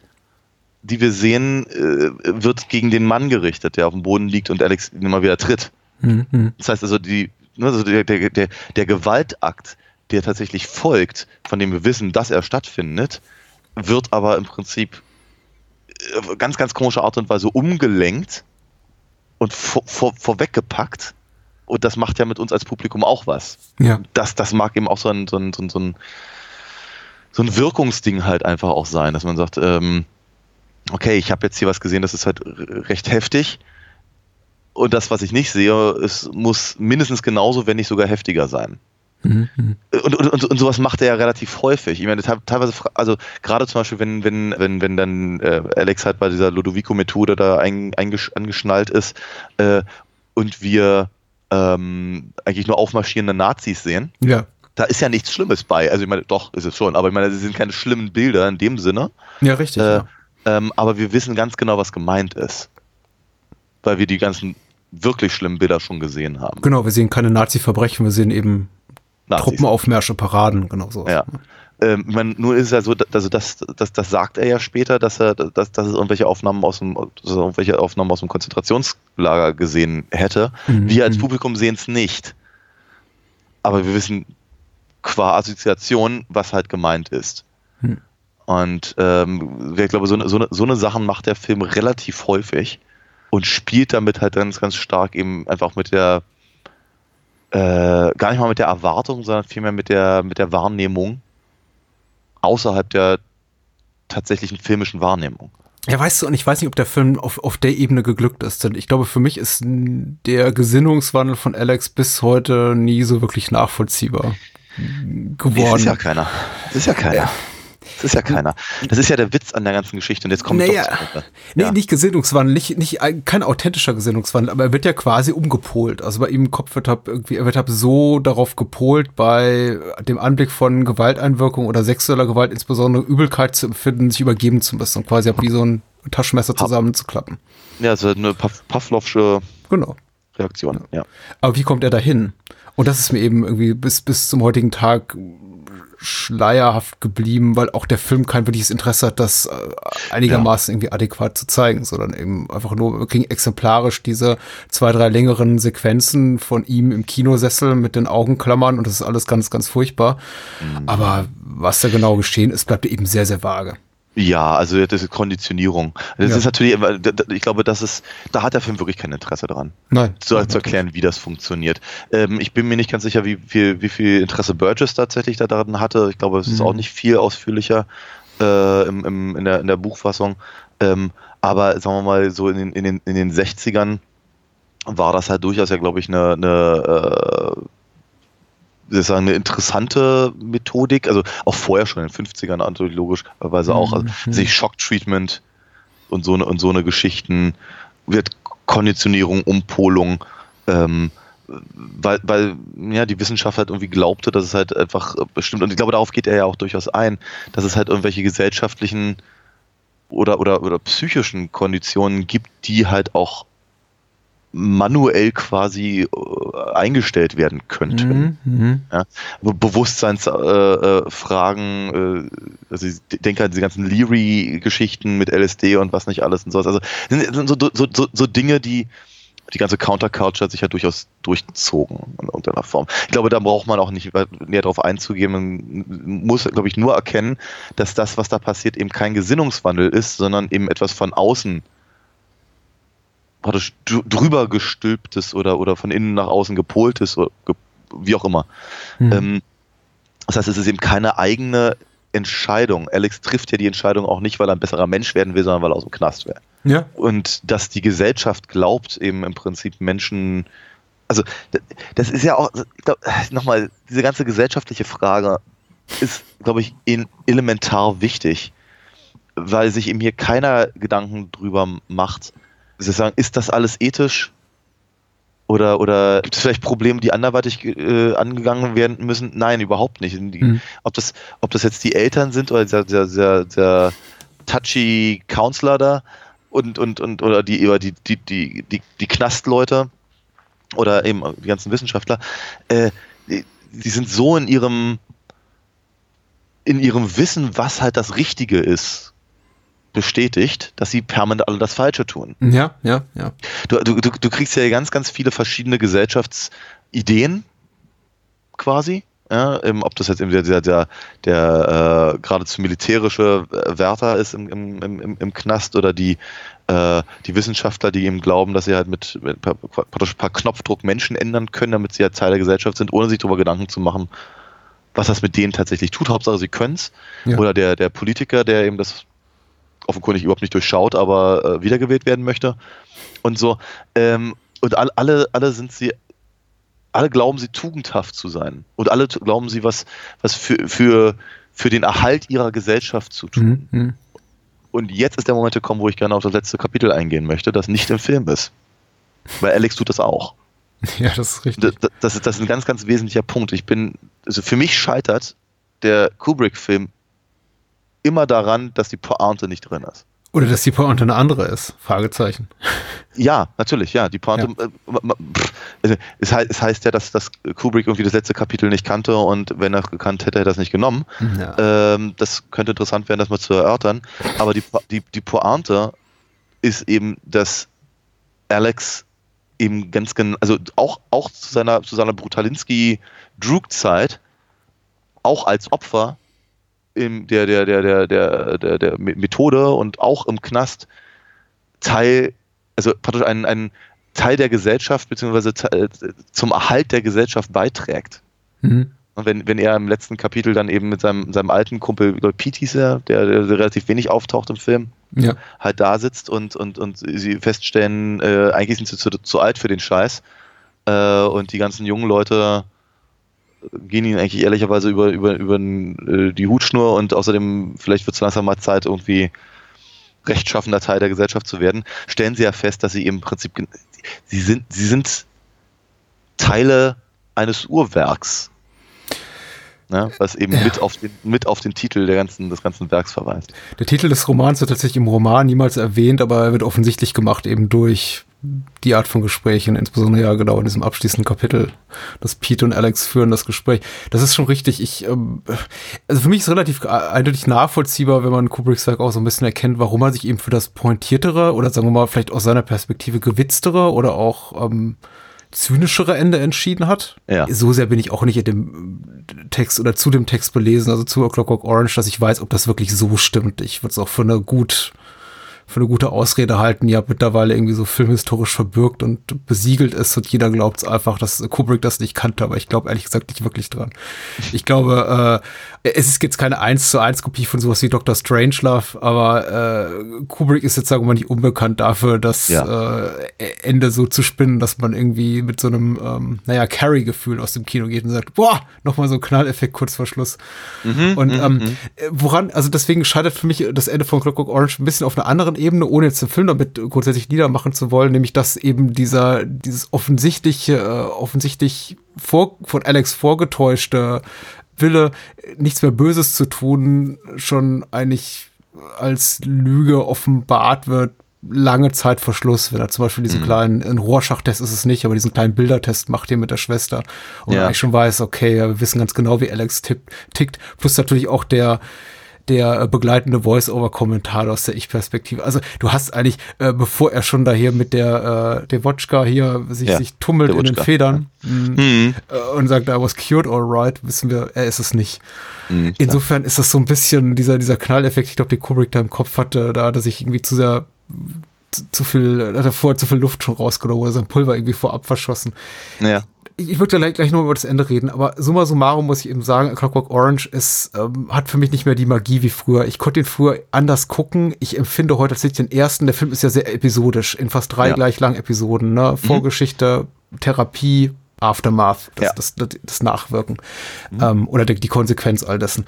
S9: die wir sehen, äh, wird gegen den Mann gerichtet, der auf dem Boden liegt und Alex ihn immer wieder tritt.
S8: Mhm.
S9: Das heißt also, die, ne, also der, der, der, der Gewaltakt, der tatsächlich folgt, von dem wir wissen, dass er stattfindet, wird aber im Prinzip äh, ganz, ganz komische Art und Weise umgelenkt und vor, vor, vorweggepackt. Und das macht ja mit uns als Publikum auch was.
S8: Ja.
S9: Das, das mag eben auch so ein, so ein, so ein, so ein, so ein Wirkungsding halt einfach auch sein, dass man sagt, ähm, okay, ich habe jetzt hier was gesehen, das ist halt recht heftig. Und das, was ich nicht sehe, es muss mindestens genauso, wenn nicht sogar heftiger sein.
S8: Mhm.
S9: Und, und, und, und sowas macht er ja relativ häufig. Ich meine, te- teilweise, also gerade zum Beispiel, wenn, wenn, wenn, wenn dann äh, Alex halt bei dieser Ludovico-Methode da ein, angeschnallt ist äh, und wir ähm, eigentlich nur aufmarschierende Nazis sehen,
S8: Ja.
S9: da ist ja nichts Schlimmes bei. Also ich meine, doch, ist es schon, aber ich meine, es sind keine schlimmen Bilder in dem Sinne.
S8: Ja, richtig.
S9: Äh,
S8: ja.
S9: Ähm, aber wir wissen ganz genau, was gemeint ist. Weil wir die ganzen wirklich schlimmen Bilder schon gesehen haben.
S8: Genau, wir sehen keine Nazi-Verbrechen, wir sehen eben
S9: Nazis.
S8: Truppenaufmärsche, Paraden, genau so.
S9: Ja. Ähm, nur ist es ja so, also das, das, das sagt er ja später, dass er, dass, dass es irgendwelche Aufnahmen aus dem, irgendwelche Aufnahmen aus dem Konzentrationslager gesehen hätte.
S8: Mhm.
S9: Wir als Publikum sehen es nicht. Aber wir wissen qua Assoziation, was halt gemeint ist. Und ähm, ich glaube, so eine, so, eine, so eine Sachen macht der Film relativ häufig und spielt damit halt ganz, ganz stark eben einfach mit der, äh, gar nicht mal mit der Erwartung, sondern vielmehr mit der, mit der Wahrnehmung außerhalb der tatsächlichen filmischen Wahrnehmung.
S8: Ja, weißt du, und ich weiß nicht, ob der Film auf, auf der Ebene geglückt ist, denn ich glaube, für mich ist der Gesinnungswandel von Alex bis heute nie so wirklich nachvollziehbar geworden.
S9: Das ist ja keiner. Das ist ja keiner. Das ist ja keiner. Das ist ja der Witz an der ganzen Geschichte und jetzt kommt
S8: Naja,
S9: doch.
S8: Nee,
S9: Ja.
S8: nicht Gesinnungswandel, nicht, nicht ein, kein authentischer Gesinnungswandel, aber er wird ja quasi umgepolt. Also bei ihm im Kopf wird er irgendwie, er wird halt so darauf gepolt, bei dem Anblick von Gewalteinwirkung oder sexueller Gewalt insbesondere Übelkeit zu empfinden, sich übergeben zu müssen und quasi wie so ein Taschenmesser zusammenzuklappen.
S9: Ja, ist eine Pav Pavlovsche
S8: Genau.
S9: Reaktion. Ja.
S8: Aber wie kommt er dahin? Und das ist mir eben irgendwie bis, bis zum heutigen Tag schleierhaft geblieben, weil auch der Film kein wirkliches Interesse hat, das äh, einigermaßen irgendwie adäquat zu zeigen, sondern eben einfach nur wirklich exemplarisch diese zwei, drei längeren Sequenzen von ihm im Kinosessel mit den Augenklammern und das ist alles ganz, ganz furchtbar. Aber was da genau geschehen ist, bleibt eben sehr, sehr vage.
S9: Ja, also das ist Konditionierung. Das
S8: Ja.
S9: ist natürlich, ich glaube, das ist, da hat der Film wirklich kein Interesse dran.
S8: Nein.
S9: Zu, zu erklären, wie das funktioniert. Ähm, ich bin mir nicht ganz sicher, wie viel, wie viel Interesse Burgess tatsächlich da daran hatte. Ich glaube, es ist
S8: Mhm.
S9: auch nicht viel ausführlicher äh, im, im, in, der, in der Buchfassung. Ähm, aber sagen wir mal, so in den, in den, in den 60ern war das halt durchaus ja, glaube ich, eine, eine äh, wie soll ich sagen, eine interessante Methodik, also auch vorher schon in den 50ern natürlich logischerweise auch, also
S8: Mhm.
S9: sich Shock-Treatment und so eine und so eine Geschichten, wird Konditionierung, Umpolung, ähm, weil, weil ja die Wissenschaft halt irgendwie glaubte, dass es halt einfach bestimmt, und ich glaube, darauf geht er ja auch durchaus ein, dass es halt irgendwelche gesellschaftlichen oder, oder, oder psychischen Konditionen gibt, die halt auch manuell quasi äh, eingestellt werden könnten.
S8: Mhm.
S9: Ja? Be- Bewusstseinsfragen, äh, äh, also ich denke an diese ganzen Leary-Geschichten mit LSD und was nicht alles und sowas. Also sind so, so, so, so Dinge, die die ganze Counterculture hat sich ja durchaus durchzogen in irgendeiner Form. Ich glaube, da braucht man auch nicht näher drauf einzugehen. Man muss, glaube ich, nur erkennen, dass das, was da passiert, eben kein Gesinnungswandel ist, sondern eben etwas von außen praktisch dr- drüber gestülptes oder, oder von innen nach außen gepoltes oder ge wie auch immer.
S8: Mhm.
S9: Ähm, das heißt, es ist eben keine eigene Entscheidung. Alex trifft ja die Entscheidung auch nicht, weil er ein besserer Mensch werden will, sondern weil er aus dem Knast wäre.
S8: Ja.
S9: Und dass die Gesellschaft glaubt, eben im Prinzip Menschen, also das ist ja auch, ich glaub, nochmal, diese ganze gesellschaftliche Frage ist, glaube ich, elementar wichtig, weil sich eben hier keiner Gedanken drüber macht. Sie sagen, ist das alles ethisch? Oder, oder gibt es vielleicht Probleme, die anderweitig äh, angegangen werden müssen? Nein, überhaupt nicht.
S8: Mhm.
S9: ob, das, ob das jetzt die Eltern sind oder der, der, der, der touchy Counselor da und, und, und oder die, oder die, die, die, die, die Knastleute oder eben die ganzen Wissenschaftler, äh, die, die sind so in ihrem in ihrem Wissen, was halt das Richtige ist, bestätigt, dass sie permanent alle das Falsche tun.
S8: Ja, ja, ja.
S9: Du, du, du, du kriegst ja ganz, ganz viele verschiedene Gesellschaftsideen quasi. Ja, ähm, ob das jetzt eben der, der, der, der äh, geradezu militärische Wärter ist im, im, im, im Knast oder die, äh, die Wissenschaftler, die eben glauben, dass sie halt mit, mit praktisch per Knopfdruck Menschen ändern können, damit sie halt Teil der Gesellschaft sind, ohne sich darüber Gedanken zu machen, was das mit denen tatsächlich tut. Hauptsache, sie können es.
S8: Ja.
S9: Oder der, der Politiker, der eben das offenkundig überhaupt nicht durchschaut, aber äh, wiedergewählt werden möchte. Und so. Ähm, und all, alle, alle sind sie, alle glauben sie tugendhaft zu sein. Und alle glauben sie, was, was für, für, für den Erhalt ihrer Gesellschaft zu tun.
S8: Mhm. Mhm.
S9: Und jetzt ist der Moment gekommen, wo ich gerne auf das letzte Kapitel eingehen möchte, das nicht im Film ist. Weil Alex tut das auch.
S8: Ja, das ist richtig.
S9: Das, das, das, ist, das ist ein ganz, ganz wesentlicher Punkt. Ich bin, also für mich scheitert der Kubrick-Film immer daran, dass die Pointe nicht drin ist.
S8: Oder dass die Pointe eine andere ist. Fragezeichen.
S9: Ja, natürlich, ja. Die Pointe, äh, ma- pff, also es, heißt, es heißt ja, dass, dass Kubrick irgendwie das letzte Kapitel nicht kannte und wenn er es gekannt hätte, hätte er das nicht genommen.
S8: Ja.
S9: Ähm, das könnte interessant werden, das mal zu erörtern. Aber die, die, die Pointe ist eben, dass Alex eben ganz genau, also auch, auch zu seiner, zu seiner Brutalinski-Drug-Zeit, auch als Opfer im, der, der, der, der, der, der, der Methode und auch im Knast Teil, also praktisch ein, ein Teil der Gesellschaft, beziehungsweise te- zum Erhalt der Gesellschaft beiträgt.
S8: Mhm.
S9: Und wenn, wenn er im letzten Kapitel dann eben mit seinem, seinem alten Kumpel, ich glaube, Pete hieß er, der, der relativ wenig auftaucht im Film,
S8: Ja.
S9: halt da sitzt und, und, und sie feststellen, äh, eigentlich sind sie zu, zu alt für den Scheiß. Äh, und die ganzen jungen Leute gehen ihnen eigentlich ehrlicherweise über, über, über äh, die Hutschnur und außerdem, vielleicht wird es langsam mal Zeit, irgendwie rechtschaffender Teil der Gesellschaft zu werden, stellen sie ja fest, dass sie im Prinzip, sie sind, sie sind Teile eines Uhrwerks. Ne, was eben
S8: Ja.
S9: mit, auf den, mit auf den Titel der ganzen, des ganzen Werks verweist.
S8: Der Titel des Romans wird tatsächlich im Roman niemals erwähnt, aber er wird offensichtlich gemacht eben durch die Art von Gesprächen, insbesondere ja genau in diesem abschließenden Kapitel, das Pete und Alex führen das Gespräch. Das ist schon richtig. Ich, ähm, also für mich ist relativ eindeutig nachvollziehbar, wenn man Kubricks Werk auch so ein bisschen erkennt, warum er sich eben für das pointiertere oder sagen wir mal vielleicht aus seiner Perspektive gewitztere oder auch ähm, zynischere Ende entschieden hat.
S9: Ja.
S8: So sehr bin ich auch nicht in dem Text oder zu dem Text belesen, also zu A Clockwork Orange, dass ich weiß, ob das wirklich so stimmt. Ich würde es auch für eine gut für eine gute Ausrede halten, ja mittlerweile irgendwie so filmhistorisch verbürgt und besiegelt ist und jeder glaubt einfach, dass Kubrick das nicht kannte, aber ich glaube ehrlich gesagt nicht wirklich dran. Ich glaube, äh, es ist jetzt keine 1 zu 1 Kopie von sowas wie Dr. Strangelove, aber äh, Kubrick ist jetzt sagen wir mal nicht unbekannt dafür, das
S9: Ja.
S8: äh, Ende so zu spinnen, dass man irgendwie mit so einem, ähm, naja, Carrie-Gefühl aus dem Kino geht und sagt, boah, nochmal so ein Knalleffekt kurz vor Schluss. und ähm, äh, woran, also deswegen scheitert für mich das Ende von Clockwork Orange ein bisschen auf einer anderen Ebene, ohne jetzt den Film damit grundsätzlich niedermachen zu wollen, nämlich dass eben dieser, dieses offensichtliche, äh, offensichtlich vor, von Alex vorgetäuschte Wille, nichts mehr Böses zu tun, schon eigentlich als Lüge offenbart wird, lange Zeit vor Schluss, wenn er zum Beispiel diesen
S9: Mhm.
S8: kleinen, ein Rorschach-Test ist es nicht, aber diesen kleinen Bildertest macht hier mit der Schwester und
S9: Ja.
S8: eigentlich schon weiß, okay, wir wissen ganz genau, wie Alex tipp, tickt. Plus natürlich auch der, der äh, begleitende Voice-Over-Kommentar aus der Ich-Perspektive. Also du hast eigentlich, äh, bevor er schon da hier mit der, äh, der Wotschka hier sich,
S9: Ja,
S8: sich tummelt in den Federn mm,
S9: Mhm.
S8: äh, und sagt, I was cured all right, wissen wir, er ist es nicht.
S9: Mhm,
S8: Insofern ist das so ein bisschen dieser, dieser Knalleffekt, ich glaube, den Kubrick da im Kopf hatte, da hat er sich irgendwie zu sehr zu, zu viel, hat er vorher zu viel Luft schon rausgenommen oder sein Pulver irgendwie vorab verschossen.
S9: Ja.
S8: Ich, ich würde gleich, gleich noch über das Ende reden, aber summa summarum muss ich eben sagen, Clockwork Orange ist, ähm, hat für mich nicht mehr die Magie wie früher. Ich konnte ihn früher anders gucken. Ich empfinde heute als ich den ersten, der Film ist ja sehr episodisch, in fast drei
S9: Ja.
S8: gleich langen Episoden, ne? Vorgeschichte, Therapie, Aftermath, das,
S9: Ja.
S8: das, das, das Nachwirken ähm, oder die, die Konsequenz all dessen.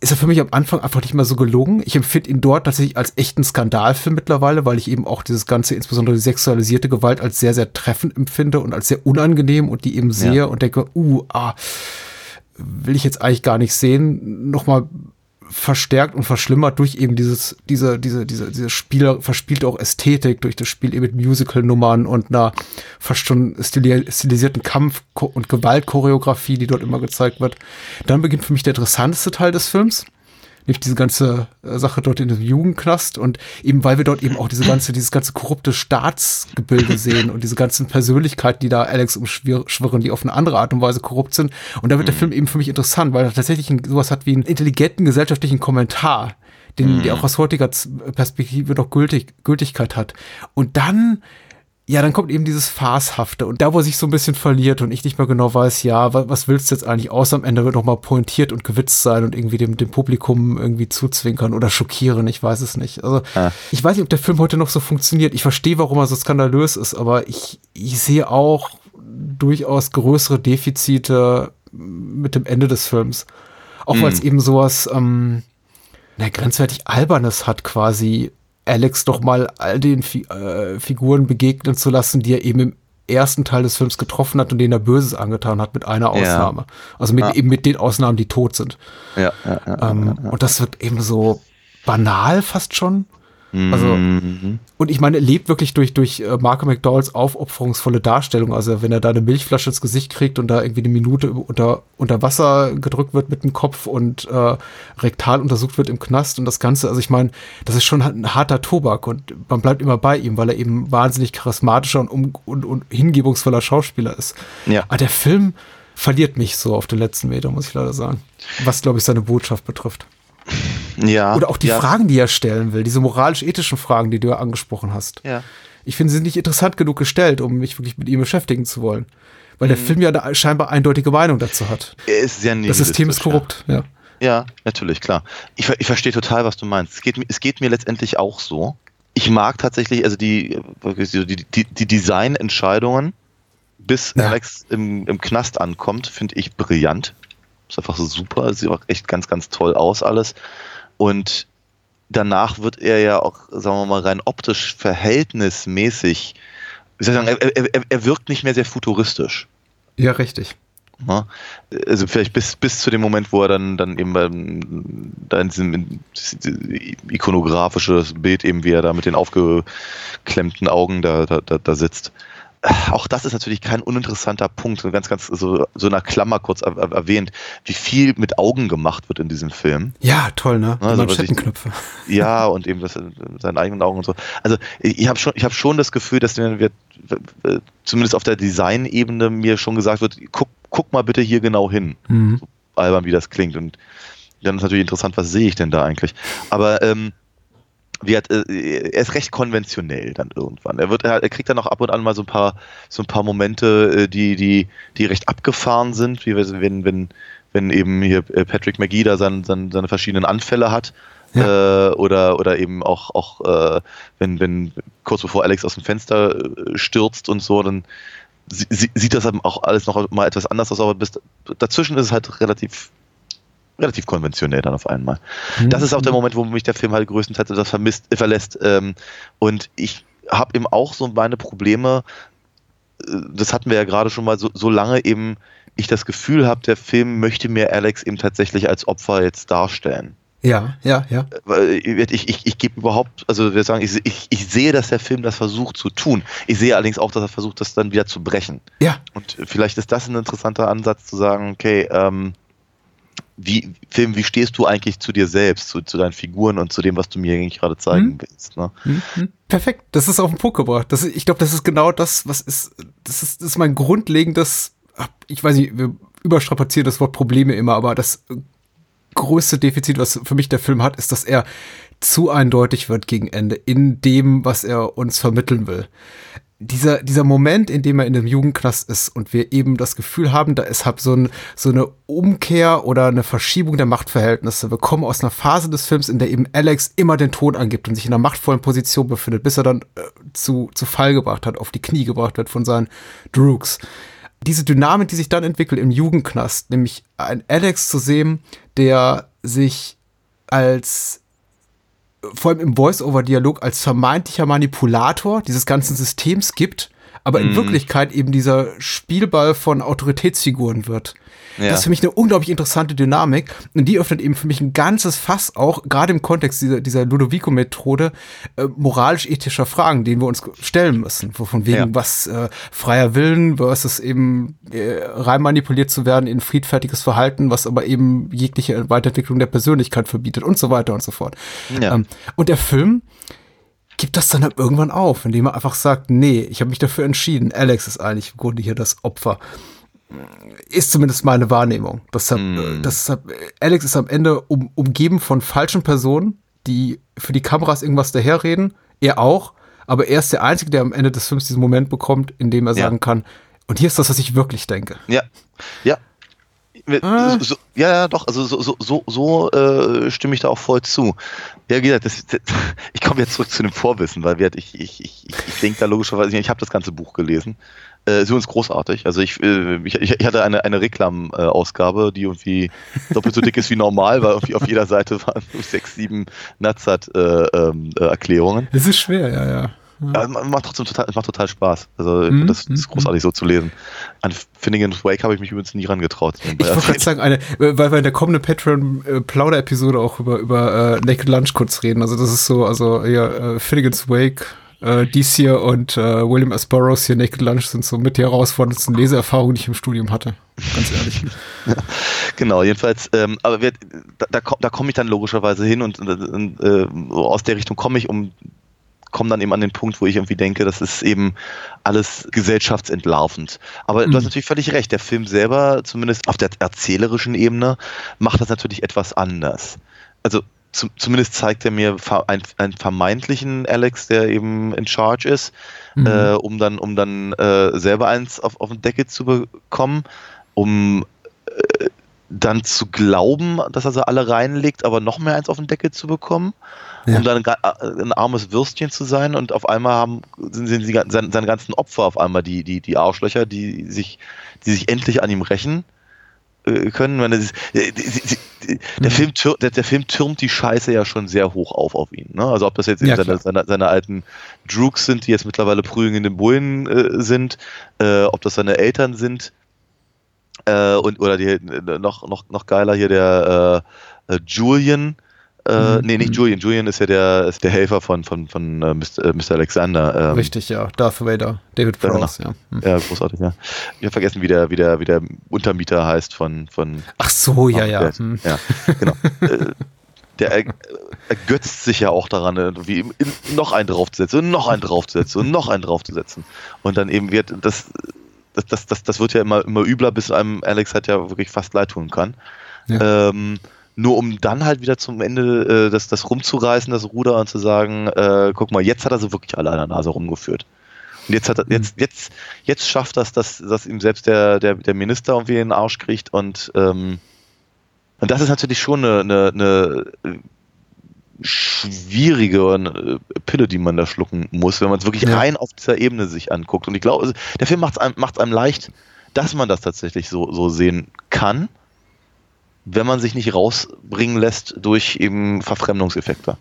S8: Ist er für mich am Anfang einfach nicht mehr so gelungen. Ich empfinde ihn dort tatsächlich als echten Skandalfilm mittlerweile, weil ich eben auch dieses ganze, insbesondere die sexualisierte Gewalt, als sehr, sehr treffend empfinde und als sehr unangenehm und die eben sehe
S9: Ja.
S8: und denke, uh, ah, will ich jetzt eigentlich gar nicht sehen. Nochmal verstärkt und verschlimmert durch eben dieses, diese, diese, diese, diese Spiel, verspielte auch Ästhetik, durch das Spiel eben mit Musical-Nummern und einer fast schon stili stilisierten Kampf- und Gewaltchoreografie, die dort immer gezeigt wird. Dann beginnt für mich der interessanteste Teil des Films. Nämlich diese ganze äh, Sache dort in dem Jugendknast und eben weil wir dort eben auch diese ganze, dieses ganze korrupte Staatsgebilde sehen und diese ganzen Persönlichkeiten, die da Alex umschwirren, die auf eine andere Art und Weise korrupt sind. Und da wird der Film eben für mich interessant, weil er tatsächlich sowas hat wie einen intelligenten gesellschaftlichen Kommentar, den, der auch aus heutiger Perspektive noch gültig, Gültigkeit hat. Und dann ja, dann kommt eben dieses Farshafte und da, wo er sich so ein bisschen verliert und ich nicht mehr genau weiß, ja, was, was willst du jetzt eigentlich aus? Am Ende wird noch mal pointiert und gewitzt sein und irgendwie dem, dem Publikum irgendwie zuzwinkern oder schockieren, ich weiß es nicht. Also,
S9: Ja.
S8: ich weiß nicht, ob der Film heute noch so funktioniert. Ich verstehe, warum er so skandalös ist, aber ich, ich sehe auch durchaus größere Defizite mit dem Ende des Films. Auch weil es eben sowas, ähm, na, grenzwertig Albernes hat quasi, Alex doch mal all den Fi äh, Figuren begegnen zu lassen, die er eben im ersten Teil des Films getroffen hat und denen er Böses angetan hat, mit einer
S9: Ja.
S8: Ausnahme. Also mit,
S9: Ja.
S8: eben mit den Ausnahmen, die tot sind.
S9: Ja, ja, ja,
S8: Ähm, Und das wird eben so banal fast schon. Also,
S9: Mhm.
S8: und ich meine, er lebt wirklich durch, durch äh, Marco McDowells aufopferungsvolle Darstellung. Also, wenn er da eine Milchflasche ins Gesicht kriegt und da irgendwie eine Minute unter, unter Wasser gedrückt wird mit dem Kopf und äh, rektal untersucht wird im Knast und das Ganze. Also, ich meine, das ist schon ein harter Tobak und man bleibt immer bei ihm, weil er eben wahnsinnig charismatischer und, um, und, und hingebungsvoller Schauspieler ist.
S9: Ja.
S8: Aber der Film verliert mich so auf den letzten Meter, muss ich leider sagen. Was, glaube ich, seine Botschaft betrifft.
S9: Ja.
S8: Oder auch die
S9: ja.
S8: Fragen, die er stellen will, diese moralisch-ethischen Fragen, die du ja angesprochen hast.
S9: Ja.
S8: Ich finde, sie sind nicht interessant genug gestellt, um mich wirklich mit ihm beschäftigen zu wollen. Weil
S9: Mhm.
S8: der Film ja eine scheinbar eindeutige Meinung dazu hat.
S9: Er ist sehr
S8: Das System ist korrupt, ja.
S9: Ja, natürlich, klar. Ich, ich verstehe total, was du meinst. Es geht, mir- es geht mir letztendlich auch so. Ich mag tatsächlich, also die, die, die, die Designentscheidungen, bis
S8: Ja.
S9: Alex im, im Knast ankommt, finde ich brillant. Ist einfach so super. Sieht auch echt ganz, ganz toll aus alles. Und danach wird er ja auch, sagen wir mal, rein optisch verhältnismäßig, wie soll ich sagen, er, er, er wirkt nicht mehr sehr futuristisch.
S8: Ja, richtig.
S9: Ne? Also vielleicht bis, bis zu dem Moment, wo er dann, dann eben beim, da in diesem in, dieses ikonografische Bild eben, wie er da mit den aufgeklemmten Augen da, da, da, da sitzt. Auch das ist natürlich kein uninteressanter Punkt, so ganz, ganz, so, so einer Klammer kurz er, er, erwähnt, wie viel mit Augen gemacht wird in diesem Film.
S8: Ja, toll, ne? Die
S9: Also, was ich-
S8: Manschettenknöpfe.
S9: Ja, und eben das, seinen eigenen Augen und so. Also ich habe schon, ich habe schon das Gefühl, dass mir wird, zumindest auf der Designebene mir schon gesagt wird, guck, guck mal bitte hier genau hin.
S8: Mhm.
S9: albern, wie das klingt. Und dann ist natürlich interessant, was sehe ich denn da eigentlich? Aber ähm, hat, äh, er ist recht konventionell dann irgendwann. Er wird, er, er kriegt dann auch ab und an mal so ein paar, so ein paar Momente, äh, die, die, die recht abgefahren sind, wie wenn, wenn, wenn eben hier äh, Patrick McGee da sein, sein, seine verschiedenen Anfälle hat. Äh, oder, oder eben auch, auch äh, wenn, wenn kurz bevor Alex aus dem Fenster äh, stürzt und so, dann sie, sie, sieht das auch alles noch mal etwas anders aus, aber bis, dazwischen ist es halt relativ relativ konventionell dann auf einmal.
S8: Mhm.
S9: Das ist auch der Moment, wo mich der Film halt größtenteils das vermisst, äh, verlässt. Ähm, und ich habe eben auch so meine Probleme, äh, das hatten wir ja gerade schon mal, so, solange eben ich das Gefühl habe, der Film möchte mir Alex eben tatsächlich als Opfer jetzt darstellen.
S8: Ja, ja, ja.
S9: Weil Ich, ich, ich gebe überhaupt, also wir sagen, ich, ich, ich sehe, dass der Film das versucht zu tun. Ich sehe allerdings auch, dass er versucht, das dann wieder zu brechen.
S8: Ja.
S9: Und vielleicht ist das ein interessanter Ansatz zu sagen, okay, ähm, wie, Film, wie stehst du eigentlich zu dir selbst, zu, zu deinen Figuren und zu dem, was du mir eigentlich gerade zeigen
S8: Hm.
S9: willst? Ne?
S8: Hm, hm. Perfekt, das ist auf den Punkt gebracht. Das, ich glaube, das ist genau das, was ist, das ist, das ist mein grundlegendes, ich weiß nicht, wir überstrapazieren das Wort Probleme immer, aber das größte Defizit, was für mich der Film hat, ist, dass er zu eindeutig wird gegen Ende in dem, was er uns vermitteln will. Dieser, dieser Moment, in dem er in dem Jugendknast ist und wir eben das Gefühl haben, da ist halt so, ein, so eine Umkehr oder eine Verschiebung der Machtverhältnisse. Wir kommen aus einer Phase des Films, in der eben Alex immer den Ton angibt und sich in einer machtvollen Position befindet, bis er dann äh, zu, zu Fall gebracht hat, auf die Knie gebracht wird von seinen Droogs. Diese Dynamik, die sich dann entwickelt im Jugendknast, nämlich ein Alex zu sehen, der sich als vor allem im Voice-Over-Dialog als vermeintlicher Manipulator dieses ganzen Systems gibt, aber in
S9: Mhm.
S8: Wirklichkeit eben dieser Spielball von Autoritätsfiguren wird.
S9: Ja.
S8: Das ist für mich eine unglaublich interessante Dynamik und die öffnet eben für mich ein ganzes Fass auch, gerade im Kontext dieser, dieser Ludovico-Methode, äh, moralisch-ethischer Fragen, denen wir uns stellen müssen. Von wegen,
S9: Ja.
S8: was äh, freier Willen versus eben äh, rein manipuliert zu werden in friedfertiges Verhalten, was aber eben jegliche Weiterentwicklung der Persönlichkeit verbietet und so weiter und so fort.
S9: Ja.
S8: Ähm, und der Film gibt das dann halt irgendwann auf, indem er einfach sagt, nee, ich habe mich dafür entschieden. Alex ist eigentlich im Grunde hier das Opfer. Ist zumindest meine Wahrnehmung. Deshalb, äh, deshalb, äh, Alex ist am Ende um, umgeben von falschen Personen, die für die Kameras irgendwas daherreden. Er auch. Aber er ist der Einzige, der am Ende des Films diesen Moment bekommt, in dem er
S9: Ja.
S8: sagen kann, und hier ist das, was ich wirklich denke.
S9: Ja, ja.
S8: Ah.
S9: So, ja, ja, doch, also so, so, so, so äh, stimme ich da auch voll zu. Ja, wie gesagt, das, das, ich komme jetzt zurück zu dem Vorwissen, weil ich, ich, ich, ich denke da logischerweise, ich habe das ganze Buch gelesen. Äh, ist übrigens großartig. Also ich, äh, ich, ich hatte eine, eine Reklam-Ausgabe, die irgendwie doppelt so dick ist wie normal, weil irgendwie auf jeder Seite waren so sechs, sieben Nazat-Erklärungen.
S8: Es ist schwer, ja, ja.
S9: Ja, ma- macht trotzdem total, es macht total Spaß. Also find das, das ist
S8: mhm,
S9: großartig so zu lesen. An Finnegan's Wake habe ich mich übrigens nie rangetraut.
S8: Ich wollte gerade sagen, eine, weil wir in der kommenden Patreon-Plauder-Episode auch über, über äh, Naked Lunch kurz reden. Also das ist so, also ja, äh, Finnegan's Wake, äh, dies hier und äh, William S. Burroughs hier Naked Lunch sind so mit die herausforderndsten Leseerfahrungen, die ich im Studium hatte. Ganz ehrlich.
S9: Genau, jedenfalls, ähm, aber wir, da, da, da komme ich dann logischerweise hin und, und äh, aus der Richtung komme ich, um komme dann eben an den Punkt, wo ich irgendwie denke, das ist eben alles gesellschaftsentlarvend. Aber du hast natürlich völlig recht, der Film selber, zumindest auf der erzählerischen Ebene, macht das natürlich etwas anders. Also zu, zumindest zeigt er mir ver- ein- einen vermeintlichen Alex, der eben in Charge ist,
S8: Mhm.
S9: äh, um dann, um dann äh, selber eins auf, auf den Deckel zu bekommen, um äh, dann zu glauben, dass er sie alle reinlegt, aber noch mehr eins auf den Deckel zu bekommen,
S8: Ja.
S9: um dann ein, ga- ein armes Würstchen zu sein und auf einmal haben, sind, sind die, seine, seine ganzen Opfer auf einmal die, die, die Arschlöcher, die sich, die sich endlich an ihm rächen äh, können. Äh, die- die- die- der,
S8: Mhm.
S9: Film tür, der, der Film türmt die Scheiße ja schon sehr hoch auf auf ihn. Ne? Also ob das jetzt
S8: Ja,
S9: seine, seine, seine alten Droogs sind, die jetzt mittlerweile prügeln in den Bullen äh, sind, äh, ob das seine Eltern sind, äh, und oder die äh, noch noch noch geiler hier der äh, äh, Julian äh,
S8: Mhm.
S9: nee nicht Julian Julian ist ja der ist der Helfer von von von äh, Mr. äh. Alexander ähm,
S8: Richtig, ja. Darth Vader, David
S9: Ja,
S8: Prowse, ja. Hm.
S9: ja großartig ja ich habe vergessen wie der wie der wie der Untermieter heißt von von
S8: Ach so, ja, ja.
S9: der-
S8: Hm.
S9: ja genau äh, der er, ergötzt sich ja auch daran, im- in, noch einen draufzusetzen und noch einen draufzusetzen und noch einen draufzusetzen. Und dann eben wird das, das, das, das, das wird ja immer, immer übler, bis einem Alex halt ja wirklich fast leid tun kann.
S8: Ja.
S9: Ähm, nur um dann halt wieder zum Ende äh, das, das rumzureißen, das Ruder und zu sagen, äh, guck mal, jetzt hat er sie wirklich alle an der Nase rumgeführt. Und jetzt hat er, jetzt, jetzt, jetzt schafft das, dass, dass ihm selbst der, der, der Minister irgendwie in den Arsch kriegt und ähm, und das ist natürlich schon eine, eine, eine äh, schwierige äh, Pille, die man da schlucken muss, wenn man es wirklich
S8: Ja.
S9: rein auf dieser Ebene sich anguckt. Und ich glaube, also, der Film macht es einem, macht's einem leicht, dass man das tatsächlich so, so sehen kann, wenn man sich nicht rausbringen lässt durch eben Verfremdungseffekte.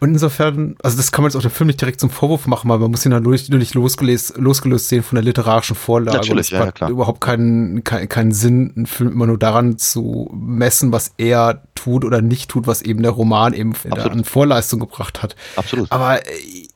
S8: Und insofern, also das kann man jetzt auch dem Film nicht direkt zum Vorwurf machen, weil man muss ihn dann nur nicht, nur nicht losgelöst, losgelöst sehen von der literarischen Vorlage.
S9: Natürlich, ja,
S8: hat
S9: klar.
S8: überhaupt keinen, keinen, keinen Sinn, einen Film immer nur daran zu messen, was er tut oder nicht tut, was eben der Roman eben an Vorleistung gebracht hat.
S9: Absolut.
S8: Aber äh,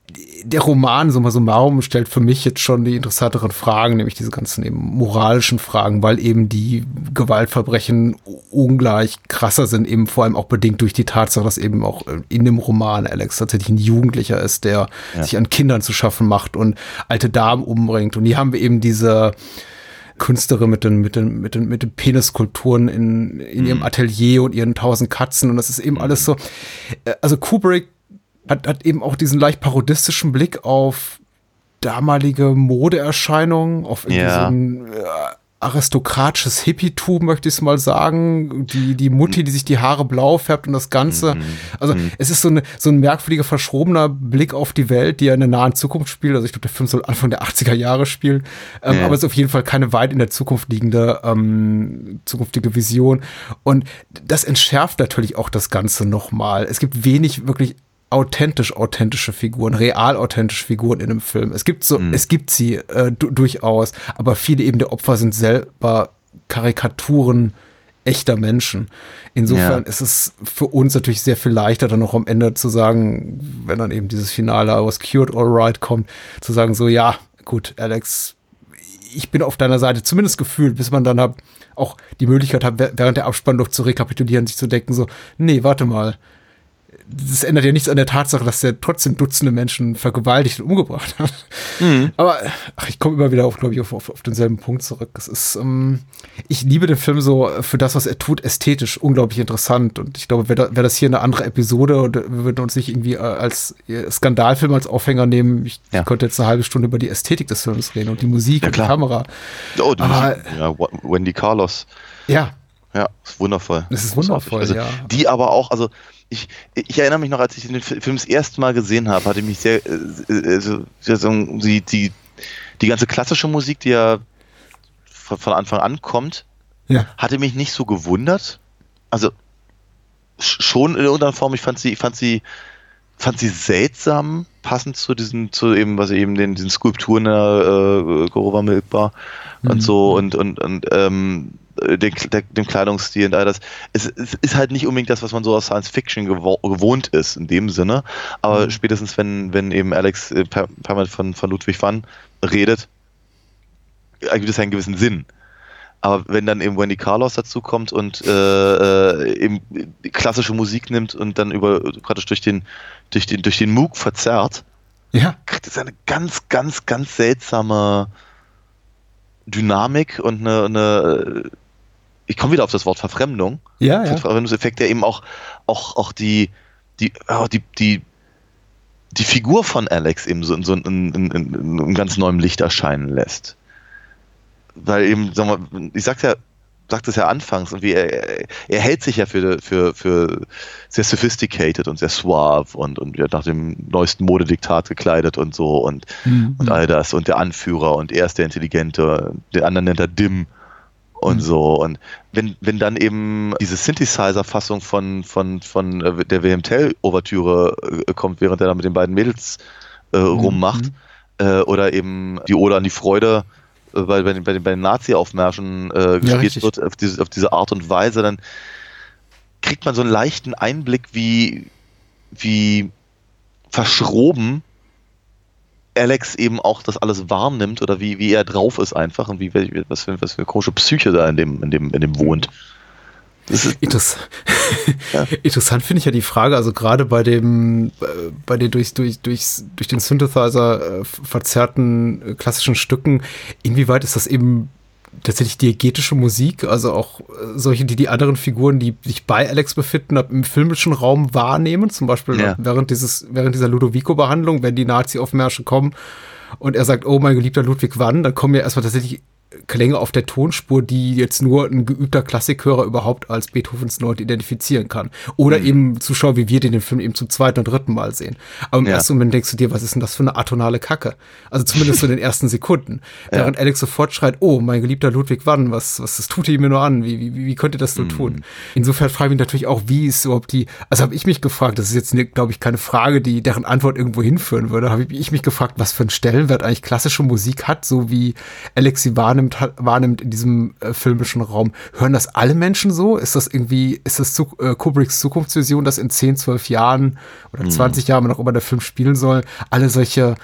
S8: der Roman, summa summarum, stellt für mich jetzt schon die interessanteren Fragen, nämlich diese ganzen eben moralischen Fragen, weil eben die Gewaltverbrechen ungleich krasser sind, eben vor allem auch bedingt durch die Tatsache, dass eben auch äh, in dem Roman Alex tatsächlich ein Jugendlicher ist, der
S9: Ja.
S8: sich an Kindern zu schaffen macht und alte Damen umbringt. Und hier haben wir eben diese Künstlerin mit den, mit den, mit den, mit den Penisskulpturen in, in ihrem Atelier und ihren tausend Katzen. Und das ist eben alles so. äh, Also Kubrick hat, hat eben auch diesen leicht parodistischen Blick auf damalige Modeerscheinungen, auf irgendwie
S9: Ja.
S8: so ein äh, aristokratisches Hippietum, möchte ich es mal sagen. Die, die Mutti, die sich die Haare blau färbt und das Ganze. Also es ist so, eine, so ein merkwürdiger, verschrobener Blick auf die Welt, die ja in der nahen Zukunft spielt. Also ich glaube, der Film soll Anfang der 80er Jahre spielen. Ähm,
S9: Ja.
S8: Aber es ist auf jeden Fall keine weit in der Zukunft liegende ähm, zukünftige Vision. Und das entschärft natürlich auch das Ganze nochmal. Es gibt wenig wirklich authentisch authentische Figuren, real authentische Figuren in einem Film. Es gibt so, es gibt sie äh, du durchaus, aber viele eben der Opfer sind selber Karikaturen echter Menschen. Insofern
S9: Ja.
S8: ist es für uns natürlich sehr viel leichter, dann noch am Ende zu sagen, wenn dann eben dieses Finale was cured, all right kommt, zu sagen so, ja, gut, Alex, ich bin auf deiner Seite, zumindest gefühlt, bis man dann hab, auch die Möglichkeit hat, wäh- während der Abspannluft zu rekapitulieren, sich zu denken, so, nee, warte mal. Das ändert ja nichts an der Tatsache, dass er trotzdem Dutzende Menschen vergewaltigt und umgebracht hat. Aber ach, ich komme immer wieder auf, glaube ich, auf, auf, auf denselben Punkt zurück. Es ist, ähm, ich liebe den Film so für das, was er tut, ästhetisch unglaublich interessant. Und ich glaube, wäre wär das hier eine andere Episode und wir würden uns nicht irgendwie äh, als äh, Skandalfilm als Aufhänger nehmen. Ich,
S9: Ja.
S8: könnte jetzt eine halbe Stunde über die Ästhetik des Films reden und die Musik
S9: Ja,
S8: und die. Kamera.
S9: Oh, die
S8: Aber-
S9: Musik, ja, Wendy Carlos.
S8: Ja,
S9: Ja, ist wundervoll.
S8: Es ist wundervoll,
S9: also,
S8: ja.
S9: Die aber auch, also ich, ich erinnere mich noch, als ich den Fi- Film das erste Mal gesehen habe, hatte mich sehr, äh, äh, so, die, die, die ganze klassische Musik, die ja von, Anfang an kommt,
S8: ja.
S9: hatte mich nicht so gewundert. Also sch- schon in irgendeiner Form, ich fand sie, ich fand sie, fand sie seltsam, passend zu diesen, zu eben, was eben den, diesen Skulpturen der äh, Gorova Milkbar und so und, und, und ähm, den, der, dem Kleidungsstil und all das. Es, es ist halt nicht unbedingt das, was man so aus Science Fiction gewo gewohnt ist, in dem Sinne. Aber spätestens, wenn, wenn eben Alex äh, per, permanent von, von Ludwig van redet, ergibt es einen gewissen Sinn. Aber wenn dann eben Wendy Carlos dazu kommt und äh, äh, eben klassische Musik nimmt und dann über praktisch durch den durch den durch den Moog verzerrt,
S8: Ja.
S9: kriegt es eine ganz ganz ganz seltsame Dynamik und eine, eine ich komme wieder auf das Wort Verfremdung.
S8: Ja, ja.
S9: Verfremdungseffekt, der eben auch auch auch die die auch die die die Figur von Alex eben so in so in, in, in, in einem ganz neuem Licht erscheinen lässt weil eben, sag mal, ich sag's ja, sagte es ja anfangs, und wie er, er hält sich ja für, für, für sehr sophisticated und sehr suave und, und ja, nach dem neuesten Modediktat gekleidet und so und,
S8: Mhm.
S9: und all das und der Anführer und er ist der Intelligente, der andere nennt er Dim und
S8: Mhm.
S9: so und wenn, wenn dann eben diese Synthesizer-Fassung von, von, von äh, der Wilhelm Tell-Ouvertüre äh, kommt, während er da mit den beiden Mädels äh,
S8: Mhm.
S9: rummacht, äh, oder eben die Ode an die Freude bei, bei den, bei den, bei den Nazi-Aufmärschen äh, gespielt
S8: richtig.
S9: wird, auf diese, auf diese Art und Weise, dann kriegt man so einen leichten Einblick, wie, wie verschroben Alex eben auch das alles wahrnimmt oder wie, wie er drauf ist einfach und wie, wie was, für, was für eine komische Psyche da in dem, in dem, in dem wohnt.
S8: Interess Interessant finde ich ja die Frage, also gerade bei dem, äh, bei den durch, durch, durch, durch den Synthesizer äh, verzerrten äh, klassischen Stücken, inwieweit ist das eben tatsächlich diegetische Musik, also auch solche, die die anderen Figuren, die sich bei Alex befinden, im filmischen Raum wahrnehmen, zum Beispiel
S9: Ja.
S8: während dieses, während dieser Ludovico-Behandlung, wenn die Nazi-Aufmärsche kommen und er sagt, oh mein geliebter Ludwig wann, dann kommen ja erstmal tatsächlich Klänge auf der Tonspur, die jetzt nur ein geübter Klassikhörer überhaupt als Beethovens Note identifizieren kann. Oder eben Zuschauer wie wir, die den Film eben zum zweiten und dritten Mal sehen. Aber im
S9: Ja.
S8: ersten Moment denkst du dir, was ist denn das für eine atonale Kacke? Also zumindest so in den ersten Sekunden. Während Alex sofort schreit, oh, mein geliebter Ludwig wann, was, was das tut ihr mir nur an? Wie, wie, wie könnt ihr das nur tun? Insofern frage ich mich natürlich auch, wie ist überhaupt die, also habe ich mich gefragt, das ist jetzt, glaube ich, keine Frage, die deren Antwort irgendwo hinführen würde, habe ich mich gefragt, was für einen Stellenwert eigentlich klassische Musik hat, so wie Alex Ivan wahrnimmt, wahrnimmt in diesem äh, filmischen Raum. Hören das alle Menschen so? Ist das irgendwie, ist das zu, äh, Kubricks Zukunftsvision, dass in 10, 12 Jahren oder 20 Jahren, wann auch immer der Film spielen soll, alle solche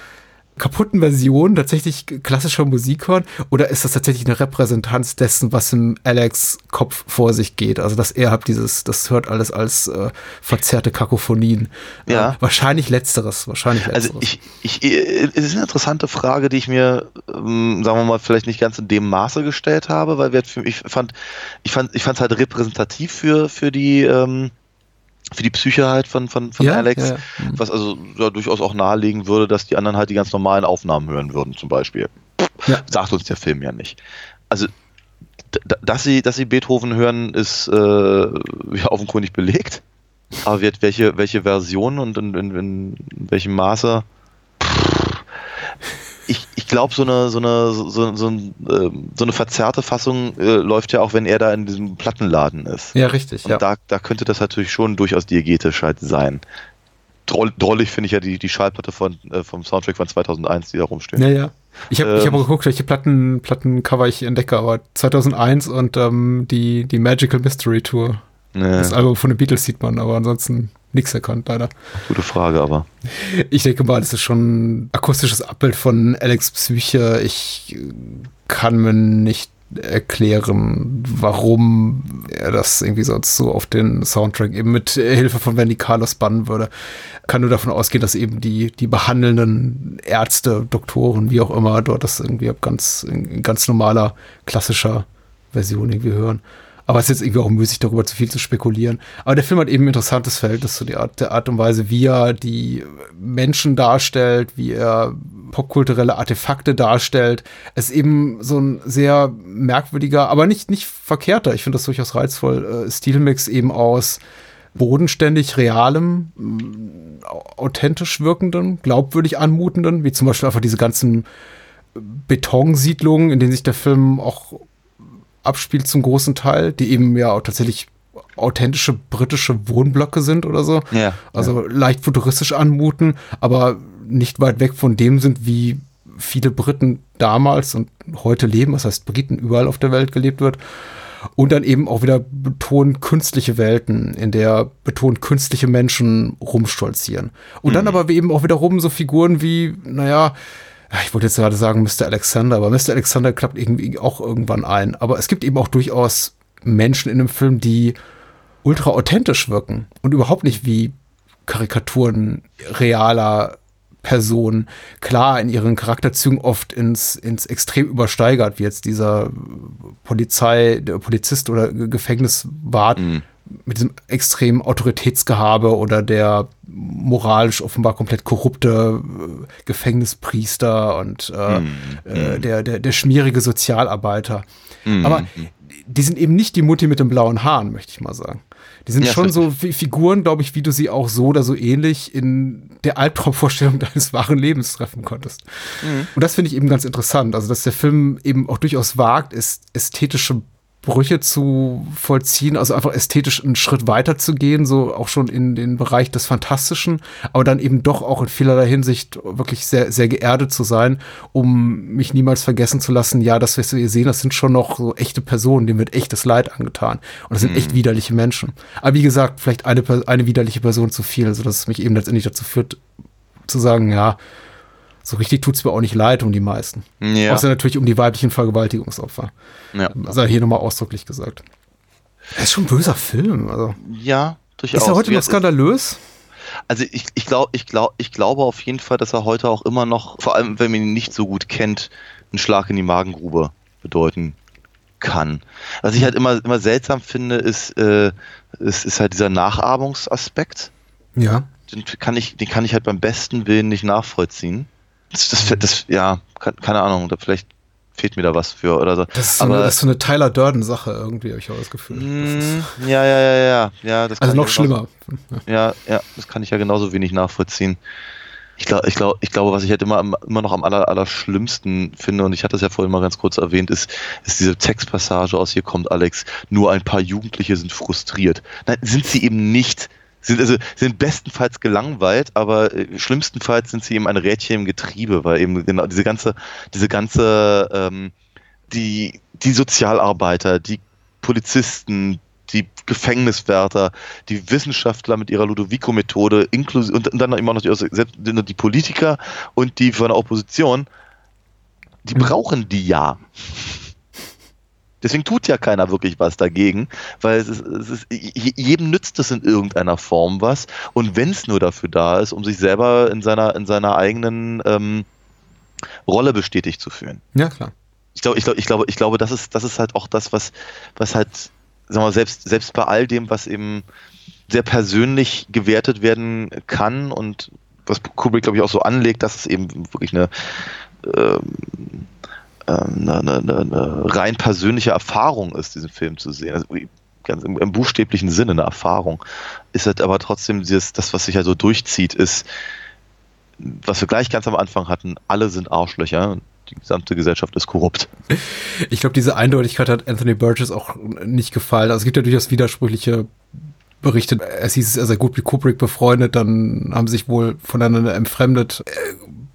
S8: kaputten Versionen tatsächlich klassischer Musik hören? Oder ist das tatsächlich eine Repräsentanz dessen, was im Alex Kopf vor sich geht? Also, dass er halt dieses, das hört alles als äh, verzerrte Kakophonin.
S9: Ja.
S8: Äh, wahrscheinlich letzteres, wahrscheinlich letzteres.
S9: Also ich, ich, äh, es ist eine interessante Frage, die ich mir, ähm, sagen wir mal, vielleicht nicht ganz in dem Maße gestellt habe, weil wir, ich fand, ich fand, ich fand es halt repräsentativ für, für die, ähm, für die Psyche halt von, von, von
S8: Ja,
S9: Alex,
S8: ja. Mhm.
S9: was also ja, durchaus auch nahelegen würde, dass die anderen halt die ganz normalen Aufnahmen hören würden, zum Beispiel. Sagt uns der Film ja nicht. Also, dass sie, dass sie Beethoven hören, ist äh, ja offenkundig belegt. Aber wird welche, welche Version und in, in, in welchem Maße? Glaube, so eine, so, eine, so, so, ein, ähm, so eine verzerrte Fassung äh, läuft ja auch, wenn er da in diesem Plattenladen ist.
S8: ja, richtig,
S9: Und
S8: ja.
S9: da, da könnte das natürlich schon durchaus diegetisch halt sein. Droll, drollig finde ich ja die, die Schallplatte von, äh, vom Soundtrack von 2001, die da rumstehen.
S8: Ja, ja. Ich habe ich hab
S9: Ähm.
S8: auch geguckt, welche Platten, Plattencover ich entdecke, aber 2001 und ähm, die, die Magical Mystery Tour.
S9: Nee,
S8: Das Album von den Beatles sieht man, aber ansonsten nichts erkannt, leider.
S9: gute Frage, aber.
S8: Ich denke mal, das ist schon ein akustisches Abbild von Alex Psyche. Ich äh, kann mir nicht erklären, warum er das irgendwie sonst so auf den Soundtrack eben mit Hilfe von Wendy Carlos bannen würde. Kann nur davon ausgehen, dass eben die, die behandelnden Ärzte, Doktoren, wie auch immer, dort das irgendwie ab ganz, in ganz normaler, klassischer Version irgendwie hören. Aber es ist jetzt irgendwie auch müßig, darüber zu viel zu spekulieren. Aber der Film hat eben ein interessantes Verhältnis zu der Art, der Art und Weise, wie er die Menschen darstellt, wie er popkulturelle Artefakte darstellt. Es ist eben so ein sehr merkwürdiger, aber nicht, nicht verkehrter, ich finde das durchaus reizvoll, äh, Stilmix eben aus bodenständig realem, mh, authentisch wirkenden, glaubwürdig anmutenden, wie zum Beispiel einfach diese ganzen Betonsiedlungen, in denen sich der Film auch abspielt zum großen Teil, die eben ja auch tatsächlich authentische britische Wohnblöcke sind oder so.
S9: Ja.
S8: Also leicht futuristisch anmuten, aber nicht weit weg von dem sind, wie viele Briten damals und heute leben, das heißt Briten überall auf der Welt gelebt wird. Und dann eben auch wieder betont künstliche Welten, in der betont künstliche Menschen rumstolzieren. Und dann aber eben auch wiederum so Figuren wie, naja, ich wollte jetzt gerade sagen Mr. Alexander, aber Mr. Alexander klappt irgendwie auch irgendwann ein. Aber es gibt eben auch durchaus Menschen in dem Film, die ultra authentisch wirken und überhaupt nicht wie Karikaturen realer Personen. Klar, in ihren Charakterzügen oft ins, ins Extrem übersteigert, wie jetzt dieser Polizei, der Polizist oder Ge- Gefängniswart mit diesem extremen Autoritätsgehabe oder der moralisch offenbar komplett korrupte äh, Gefängnispriester und äh, äh, der, der, der schmierige Sozialarbeiter. Aber die sind eben nicht die Mutti mit den blauen Haaren, möchte ich mal sagen. Die sind
S9: Ja,
S8: schon so Fi- Figuren, glaube ich, wie du sie auch so oder so ähnlich in der Albtraumvorstellung deines wahren Lebens treffen konntest. Und das finde ich eben ganz interessant. Also, dass der Film eben auch durchaus wagt, ist ästhetische Brüche zu vollziehen, also einfach ästhetisch einen Schritt weiter zu gehen, so auch schon in den Bereich des Fantastischen, aber dann eben doch auch in vielerlei Hinsicht wirklich sehr, sehr geerdet zu sein, um mich niemals vergessen zu lassen, ja, das, was wir sehen, das sind schon noch so echte Personen, denen wird echtes Leid angetan. Und das sind echt widerliche Menschen. Aber wie gesagt, vielleicht eine, eine widerliche Person zu viel, sodass es mich eben letztendlich dazu führt, zu sagen, ja, so richtig tut's mir auch nicht leid um die meisten.
S9: Ja.
S8: Außer natürlich um die weiblichen Vergewaltigungsopfer.
S9: Ja,
S8: Sei hier nochmal ausdrücklich gesagt. Das ist schon ein böser Film. Also.
S9: ja durchaus.
S8: Ist er heute noch skandalös?
S9: Also ich, ich, glaub, ich, glaub, ich glaube auf jeden Fall, dass er heute auch immer noch, vor allem wenn man ihn nicht so gut kennt, einen Schlag in die Magengrube bedeuten kann. Was ich halt immer, immer seltsam finde, ist, äh, ist, ist halt dieser Nachahmungsaspekt.
S8: Ja.
S9: Den kann ich, den kann ich halt beim besten Willen nicht nachvollziehen. Das, das, das ja, keine Ahnung, da vielleicht fehlt mir da was für oder so.
S8: Das ist so,
S9: Aber,
S8: eine, das ist so eine Tyler Durden-Sache irgendwie, habe ich auch das Gefühl. Das ist,
S9: Mm, ja, ja, ja, ja, ja. Das
S8: also noch
S9: ich genauso-
S8: schlimmer.
S9: Ja, ja, das kann ich ja genauso wenig nachvollziehen. Ich glaube, ich glaube, ich glaube, was ich halt immer, immer noch am aller, aller schlimmsten finde, und ich hatte es ja vorhin mal ganz kurz erwähnt, ist, ist diese Textpassage aus Hier kommt Alex. Nur ein paar Jugendliche sind frustriert. Nein, sind sie eben nicht. Sind also sind bestenfalls gelangweilt, aber äh, schlimmstenfalls sind sie eben ein Rädchen im Getriebe, weil eben genau diese ganze, diese ganze ähm, die, die Sozialarbeiter, die Polizisten, die Gefängniswärter, die Wissenschaftler mit ihrer Ludovico-Methode, inklusive und dann immer noch die, die Politiker und die von der Opposition, die brauchen die ja. Deswegen tut ja keiner wirklich was dagegen, weil es ist, es ist, jedem nützt es in irgendeiner Form was. Und wenn es nur dafür da ist, um sich selber in seiner, in seiner eigenen ähm, Rolle bestätigt zu fühlen.
S8: Ja, klar.
S9: Ich glaube, ich glaube, ich glaube, ich glaube, das ist, das ist halt auch das, was, was halt, sagen wir, selbst, selbst bei all dem, was eben sehr persönlich gewertet werden kann und was Kubrick, glaube ich, auch so anlegt, dass es eben wirklich eine ähm, ähm, eine, eine, eine, rein persönliche Erfahrung ist, diesen Film zu sehen. Also ganz im, im buchstäblichen Sinne eine Erfahrung. Ist halt aber trotzdem dieses, das, was sich ja so durchzieht, ist, was wir gleich ganz am Anfang hatten, alle sind Arschlöcher. Die gesamte Gesellschaft ist korrupt.
S8: Ich glaube, diese Eindeutigkeit hat Anthony Burgess auch nicht gefallen. Also es gibt ja durchaus widersprüchliche Berichte. Es hieß, er sei gut mit Kubrick befreundet, dann haben sich wohl voneinander entfremdet.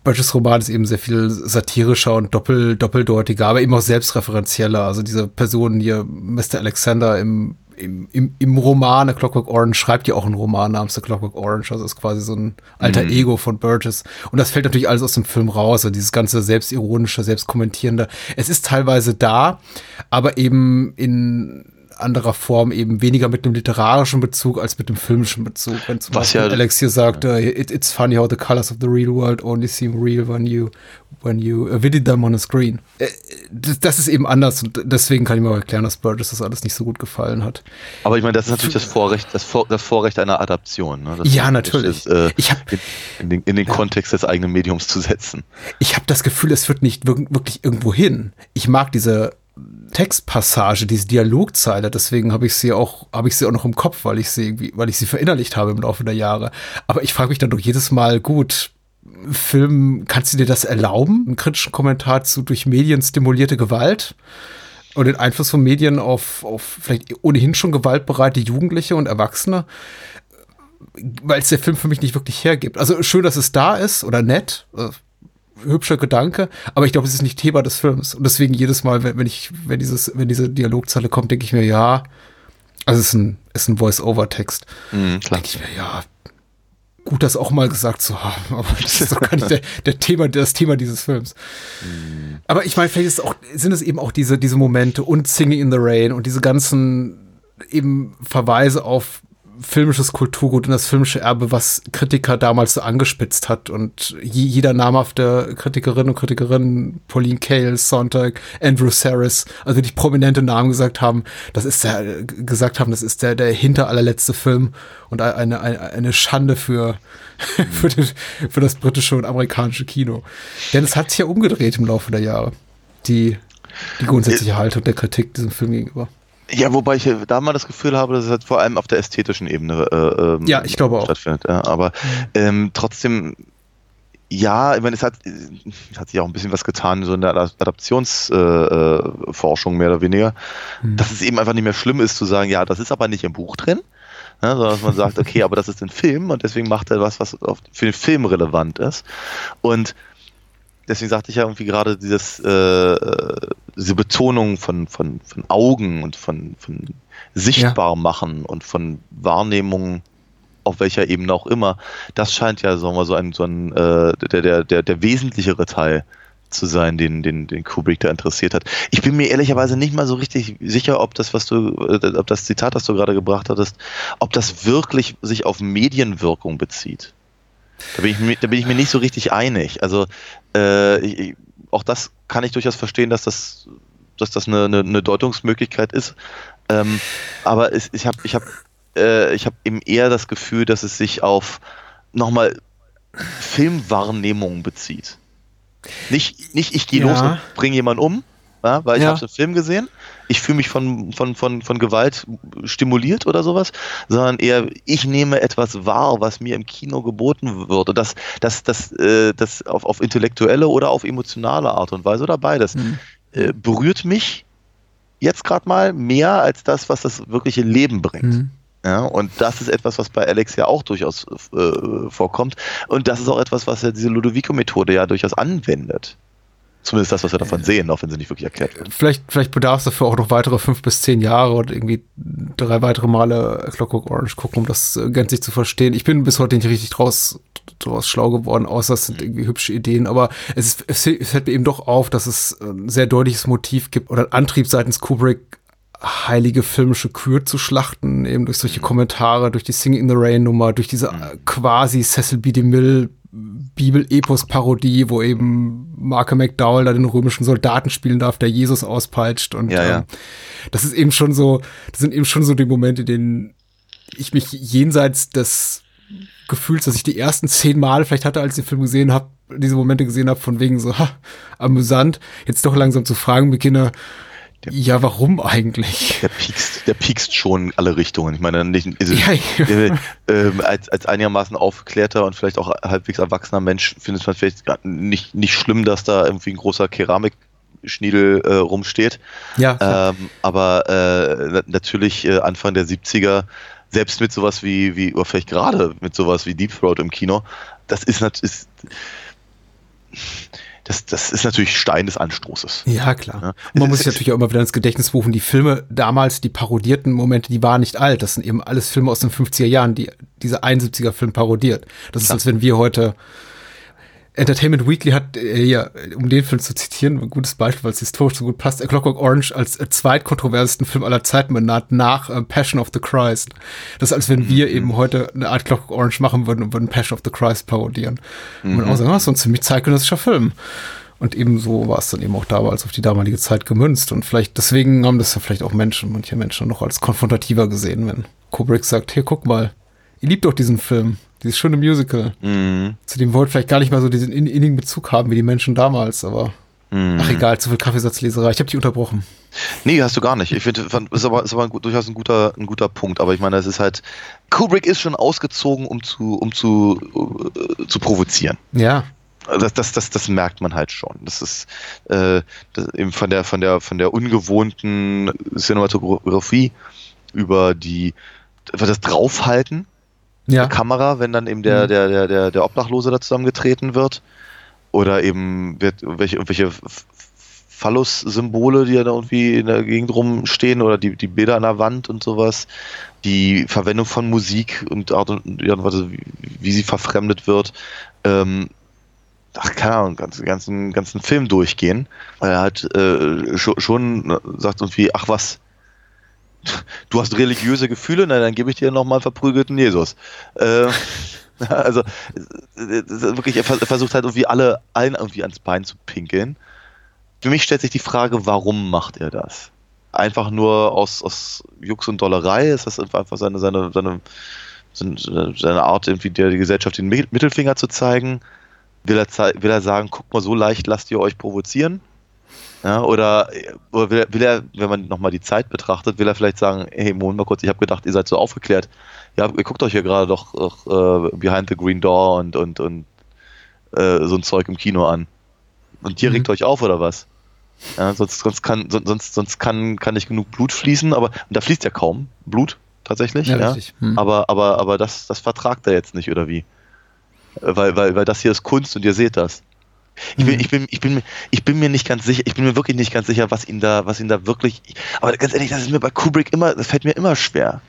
S8: Burgess Roman ist eben sehr viel satirischer und doppel, doppeldeutiger, aber eben auch selbstreferenzieller. Also diese Person hier, Mr. Alexander im, im, im, im Roman A Clockwork Orange schreibt ja auch einen Roman namens The Clockwork Orange. Also ist quasi so ein alter mhm. Ego von Burgess. Und das fällt natürlich alles aus dem Film raus. Also dieses ganze selbstironische, selbstkommentierende. Es ist teilweise da, aber eben in anderer Form eben weniger mit einem literarischen Bezug als mit dem filmischen Bezug. Wenn zum
S9: Was
S8: Beispiel
S9: ja,
S8: Alex hier sagt, ja. uh, it, it's funny how the colors of the real world only seem real when you when you uh, visit them on a screen. Äh, das, das, ist eben anders und deswegen kann ich mir auch erklären, dass Burgess das alles nicht so gut gefallen hat.
S9: Aber ich meine, das ist natürlich das Vorrecht, das, Vor, das Vorrecht einer Adaption. Ne?
S8: Ja, natürlich.
S9: Ist, äh, ich hab, in, in den, in den ja. Kontext des eigenen Mediums zu setzen.
S8: Ich habe das Gefühl, es wird nicht wirklich irgendwo hin. Ich mag diese Textpassage, diese Dialogzeile, deswegen habe ich sie auch, habe ich sie auch noch im Kopf, weil ich sie irgendwie, weil ich sie verinnerlicht habe im Laufe der Jahre. Aber ich frage mich dann doch jedes Mal, gut, Film, kannst du dir das erlauben? Einen kritischen Kommentar zu durch Medien stimulierte Gewalt? Und den Einfluss von Medien auf, auf vielleicht ohnehin schon gewaltbereite Jugendliche und Erwachsene? Weil es der Film für mich nicht wirklich hergibt. Also schön, dass es da ist oder nett, äh, hübscher Gedanke, aber ich glaube, es ist nicht Thema des Films. Und deswegen jedes Mal, wenn, wenn ich, wenn dieses, wenn diese Dialogzeile kommt, denke ich mir, ja, also es ist ein, ist ein Voice-Over-Text. Mhm, denke ich mir, ja, gut, das auch mal gesagt zu haben, aber das ist doch gar nicht der, der Thema, das Thema dieses Films. Mhm. Aber ich meine, vielleicht ist auch, sind es eben auch diese, diese Momente und Singing in the Rain und diese ganzen eben Verweise auf filmisches Kulturgut und das filmische Erbe, was Kritiker damals so angespitzt hat. Und jeder namhafte Kritikerin und Kritikerin, Pauline Kael, Sontag, Andrew Saris, also die prominente Namen gesagt haben, das ist der, gesagt haben, das ist der, der hinter allerletzte Film und eine, eine, eine Schande für, für, den, für das britische und amerikanische Kino. Denn es hat sich ja umgedreht im Laufe der Jahre. Die, die grundsätzliche Haltung der Kritik diesem Film gegenüber.
S9: Ja, wobei ich da mal das Gefühl habe, dass es halt vor allem auf der ästhetischen Ebene äh, ähm,
S8: ja, ich glaube
S9: stattfindet. Ja, aber ähm, trotzdem, ja, ich meine, es hat, es hat sich auch ein bisschen was getan, so in der Adaptionsforschung äh, äh mehr oder weniger, mhm. dass es eben einfach nicht mehr schlimm ist zu sagen, ja, das ist aber nicht im Buch drin. Ja, sondern dass man sagt, okay, aber das ist ein Film und deswegen macht er was, was für den Film relevant ist. Und deswegen sagte ich ja irgendwie gerade dieses, äh, äh, diese Betonung von, von, von Augen und von, von sichtbar machen und von Wahrnehmung auf welcher Ebene auch immer, das scheint ja sagen wir, so ein, so ein äh, der, der, der, der wesentlichere Teil zu sein, den, den, den Kubrick da interessiert hat. Ich bin mir ehrlicherweise nicht mal so richtig sicher, ob das, was du, äh, ob das Zitat, das du gerade gebracht hattest, ob das wirklich sich auf Medienwirkung bezieht. Da bin ich mir, da bin ich mir nicht so richtig einig. Also äh, ich, auch das kann ich durchaus verstehen, dass das, dass das eine, eine, eine Deutungsmöglichkeit ist. Ähm, aber es, ich habe ich hab, äh, hab eben eher das Gefühl, dass es sich auf nochmal Filmwahrnehmung bezieht. Nicht, nicht ich gehe ja. los und bringe jemanden um, ja, weil ich ja. habe einen Film gesehen, ich fühle mich von, von, von, von Gewalt stimuliert oder sowas, sondern eher, ich nehme etwas wahr, was mir im Kino geboten wird. Und das, das, das, äh, das auf, auf intellektuelle oder auf emotionale Art und Weise oder beides mhm. äh, berührt mich jetzt gerade mal mehr als das, was das wirkliche Leben bringt. Mhm. Ja, und das ist etwas, was bei Alex ja auch durchaus äh, vorkommt. Und das ist auch etwas, was ja diese Ludovico-Methode ja durchaus anwendet Zumindest das, was wir davon sehen, auch wenn sie nicht wirklich erklärt wird.
S8: Vielleicht, vielleicht bedarf es dafür auch noch weitere fünf bis zehn Jahre und irgendwie drei weitere Male Clockwork Orange gucken, um das äh, gänzlich zu verstehen. Ich bin bis heute nicht richtig draus, draus schlau geworden, außer es sind irgendwie hübsche Ideen, aber es, ist, es fällt mir eben doch auf, dass es ein sehr deutliches Motiv gibt oder Antrieb seitens Kubrick, heilige filmische Kür zu schlachten, eben durch solche Kommentare, durch die Singing in the Rain Nummer, durch diese äh, quasi Cecil B. DeMille Bibel-Epos-Parodie, wo eben Marke McDowell da den römischen Soldaten spielen darf, der Jesus auspeitscht. Und
S9: ja, ja.
S8: Ähm, das ist eben schon so, das sind eben schon so die Momente, in denen ich mich jenseits des Gefühls, dass ich die ersten zehn Mal vielleicht hatte, als ich den Film gesehen habe, diese Momente gesehen habe, von wegen so, ha, amüsant, jetzt doch langsam zu fragen beginne, der, ja, warum eigentlich?
S9: Der piekst, der piekst schon in alle Richtungen. Ich meine, nicht, also, ja, ja. Äh, äh, als, als einigermaßen aufgeklärter und vielleicht auch halbwegs erwachsener Mensch findet man vielleicht nicht, nicht schlimm, dass da irgendwie ein großer Keramikschniedel äh, rumsteht.
S8: Ja.
S9: Ähm, aber äh, natürlich äh, Anfang der 70er, selbst mit sowas wie, wie oder vielleicht gerade mit sowas wie Deep Throat im Kino, das ist natürlich das, das ist natürlich Stein des Anstoßes.
S8: Ja, klar. Ja. Und man muss sich natürlich auch immer wieder ins Gedächtnis rufen, die Filme damals, die parodierten Momente, die waren nicht alt. Das sind eben alles Filme aus den 50er Jahren, die diese 71er Film parodiert. Das ist, als wenn wir heute Entertainment Weekly hat äh, ja, um den Film zu zitieren, ein gutes Beispiel, weil es historisch so gut passt, A Clockwork Orange als äh, zweitkontroversesten Film aller Zeiten benannt, nach äh, Passion of the Christ. Das ist, als wenn wir mhm. eben heute eine Art Clockwork Orange machen würden und würden Passion of the Christ parodieren. Mhm. Und man auch sagen, das ist so ein ziemlich zeitgenössischer Film. Und ebenso war es dann eben auch damals auf die damalige Zeit gemünzt. Und vielleicht deswegen haben das ja vielleicht auch Menschen, manche Menschen noch als konfrontativer gesehen, wenn Kubrick sagt, hier, guck mal, ihr liebt doch diesen Film. Dieses schöne Musical. Mhm. Zu dem wollt vielleicht gar nicht mal so diesen innigen Bezug haben wie die Menschen damals, aber mhm. ach egal, zu viel Kaffeesatzleserei. Ich habe dich unterbrochen.
S9: Nee, hast du gar nicht. Ich finde, ist aber, ist aber ein, durchaus ein guter, ein guter Punkt. Aber ich meine, es ist halt, Kubrick ist schon ausgezogen, um zu, um zu, uh, zu provozieren.
S8: Ja.
S9: Das, das, das, das merkt man halt schon. Das ist äh, das eben von der, von der, von der ungewohnten Cinematografie über die, über das Draufhalten ja. der Kamera, wenn dann eben der, mhm. der, der, der, der Obdachlose da zusammengetreten wird. Oder eben wird, welche, irgendwelche Phallus-Symbole, die ja da irgendwie in der Gegend rumstehen, oder die, die Bilder an der Wand und sowas. Die Verwendung von Musik und Art und Weise, wie, wie sie verfremdet wird. Ähm, ach, keine Ahnung, ganzen, ganzen, ganzen Film durchgehen. Weil er halt äh, schon, schon sagt irgendwie, ach was, du hast religiöse Gefühle, na dann gebe ich dir nochmal verprügelten Jesus. Äh, also wirklich, er versucht halt irgendwie alle allen irgendwie ans Bein zu pinkeln. Für mich stellt sich die Frage, warum macht er das? Einfach nur aus, aus Jux und Dollerei? Ist das einfach seine, seine, seine, seine Art, irgendwie der Gesellschaft den Mittelfinger zu zeigen? Will er, will er sagen, guck mal, so leicht lasst ihr euch provozieren? Ja, oder, oder will, will, er, wenn man nochmal die Zeit betrachtet, will er vielleicht sagen, hey, Moment mal kurz, ich habe gedacht, ihr seid so aufgeklärt. Ja, ihr guckt euch hier gerade doch, doch uh, Behind the Green Door und, und, und uh, so ein Zeug im Kino an. Und ihr mhm. regt euch auf, oder was? Ja, sonst, sonst, kann, sonst, sonst kann, kann nicht genug Blut fließen, aber da fließt ja kaum Blut, tatsächlich. Ja, ja. Hm. Aber, aber, aber das, das vertragt er jetzt nicht, oder wie? Weil, weil, weil das hier ist Kunst und ihr seht das. Ich bin, mhm. ich, bin, ich, bin, ich bin mir nicht ganz sicher, ich bin mir wirklich nicht ganz sicher, was ihn da, was ihn da wirklich. Aber ganz ehrlich, das ist mir bei Kubrick immer, das fällt mir immer schwer.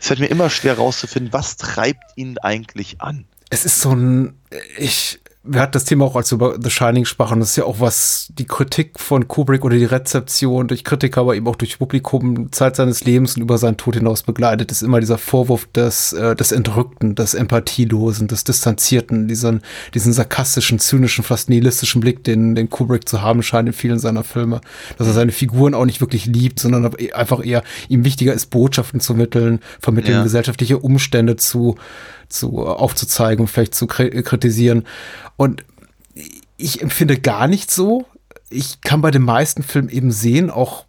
S9: Es fällt mir immer schwer rauszufinden, was treibt ihn eigentlich an.
S8: Es ist so ein, ich, wir hatten das Thema auch, als wir über The Shining sprachen, das ist ja auch was, die Kritik von Kubrick oder die Rezeption durch Kritiker, aber eben auch durch Publikum Zeit seines Lebens und über seinen Tod hinaus begleitet, ist immer dieser Vorwurf des, äh, des Entrückten, des Empathielosen, des Distanzierten, diesen, diesen sarkastischen, zynischen, fast nihilistischen Blick, den, den Kubrick zu haben scheint in vielen seiner Filme, dass er seine Figuren auch nicht wirklich liebt, sondern einfach eher ihm wichtiger ist, Botschaften zu mitteln, vermitteln, ja. gesellschaftliche Umstände zu, zu aufzuzeigen vielleicht zu kritisieren. Und ich empfinde gar nicht so. Ich kann bei den meisten Filmen eben sehen, auch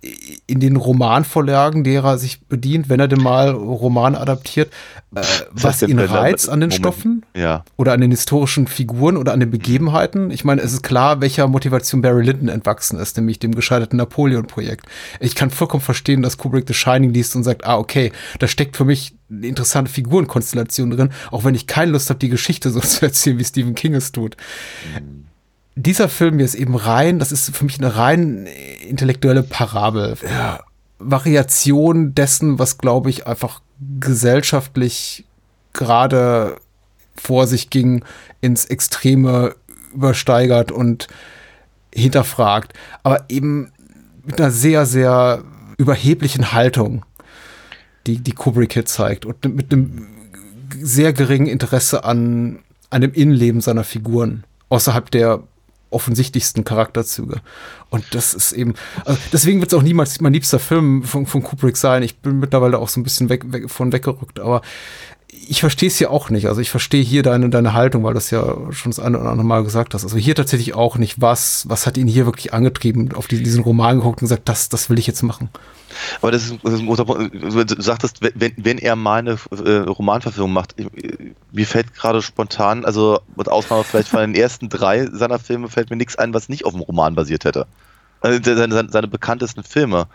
S8: in den Romanvorlagen, derer er sich bedient, wenn er denn mal Roman adaptiert, äh, was ihn reizt an den Moment. Stoffen
S9: ja.
S8: oder an den historischen Figuren oder an den Begebenheiten. Ich meine, es ist klar, welcher Motivation Barry Lyndon entwachsen ist, nämlich dem gescheiterten Napoleon-Projekt. Ich kann vollkommen verstehen, dass Kubrick The Shining liest und sagt, ah, okay, da steckt für mich eine interessante Figurenkonstellation drin, auch wenn ich keine Lust habe, die Geschichte so zu erzählen, wie Stephen King es tut. Mhm dieser Film hier ist eben rein, das ist für mich eine rein intellektuelle Parabel. Ja. Variation dessen, was, glaube ich, einfach gesellschaftlich gerade vor sich ging, ins Extreme übersteigert und hinterfragt. Aber eben mit einer sehr, sehr überheblichen Haltung, die, die Kubrick hier zeigt. Und mit einem sehr geringen Interesse an, an dem Innenleben seiner Figuren. Außerhalb der offensichtlichsten Charakterzüge. Und das ist eben, also deswegen wird es auch niemals mein liebster Film von, von Kubrick sein. Ich bin mittlerweile auch so ein bisschen weg, weg, von weggerückt, aber ich verstehe es hier auch nicht. Also ich verstehe hier deine, deine Haltung, weil du es ja schon das eine oder andere Mal gesagt hast. Also hier tatsächlich auch nicht, was, was hat ihn hier wirklich angetrieben, auf diesen, diesen Roman geguckt und gesagt, das, das will ich jetzt machen.
S9: Aber das ist, das ist ein großer Punkt. Du sagtest, wenn, wenn er mal eine äh, Romanverfilmung macht, mir fällt gerade spontan, also mit Ausnahme vielleicht von den ersten drei seiner Filme, fällt mir nichts ein, was nicht auf dem Roman basiert hätte. Also seine, seine, seine bekanntesten Filme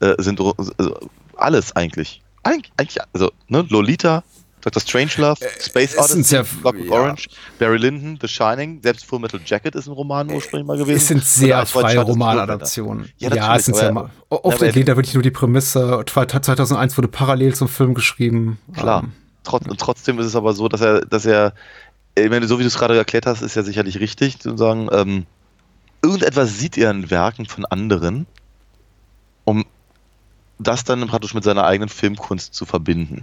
S9: äh, sind also alles eigentlich. Eig eigentlich, also ne, Lolita, Dr. Strangelove, äh, Space Odyssey,
S8: ja, Clockwork
S9: ja. Orange, Barry Lyndon, The Shining, selbst Full Metal Jacket ist ein Roman ursprünglich mal gewesen.
S8: Es sind sehr freie Romanadaptionen. Ja, ja, es sind ja mal. Oft entlehnt da wirklich nur die Prämisse. 2001 wurde parallel zum Film geschrieben.
S9: Klar. Ähm, Trot trotzdem ist es aber so, dass er, dass er, ich meine, so wie du es gerade erklärt hast, ist ja sicherlich richtig, zu sagen, ähm, irgendetwas sieht er in Werken von anderen, um das dann praktisch mit seiner eigenen Filmkunst zu verbinden.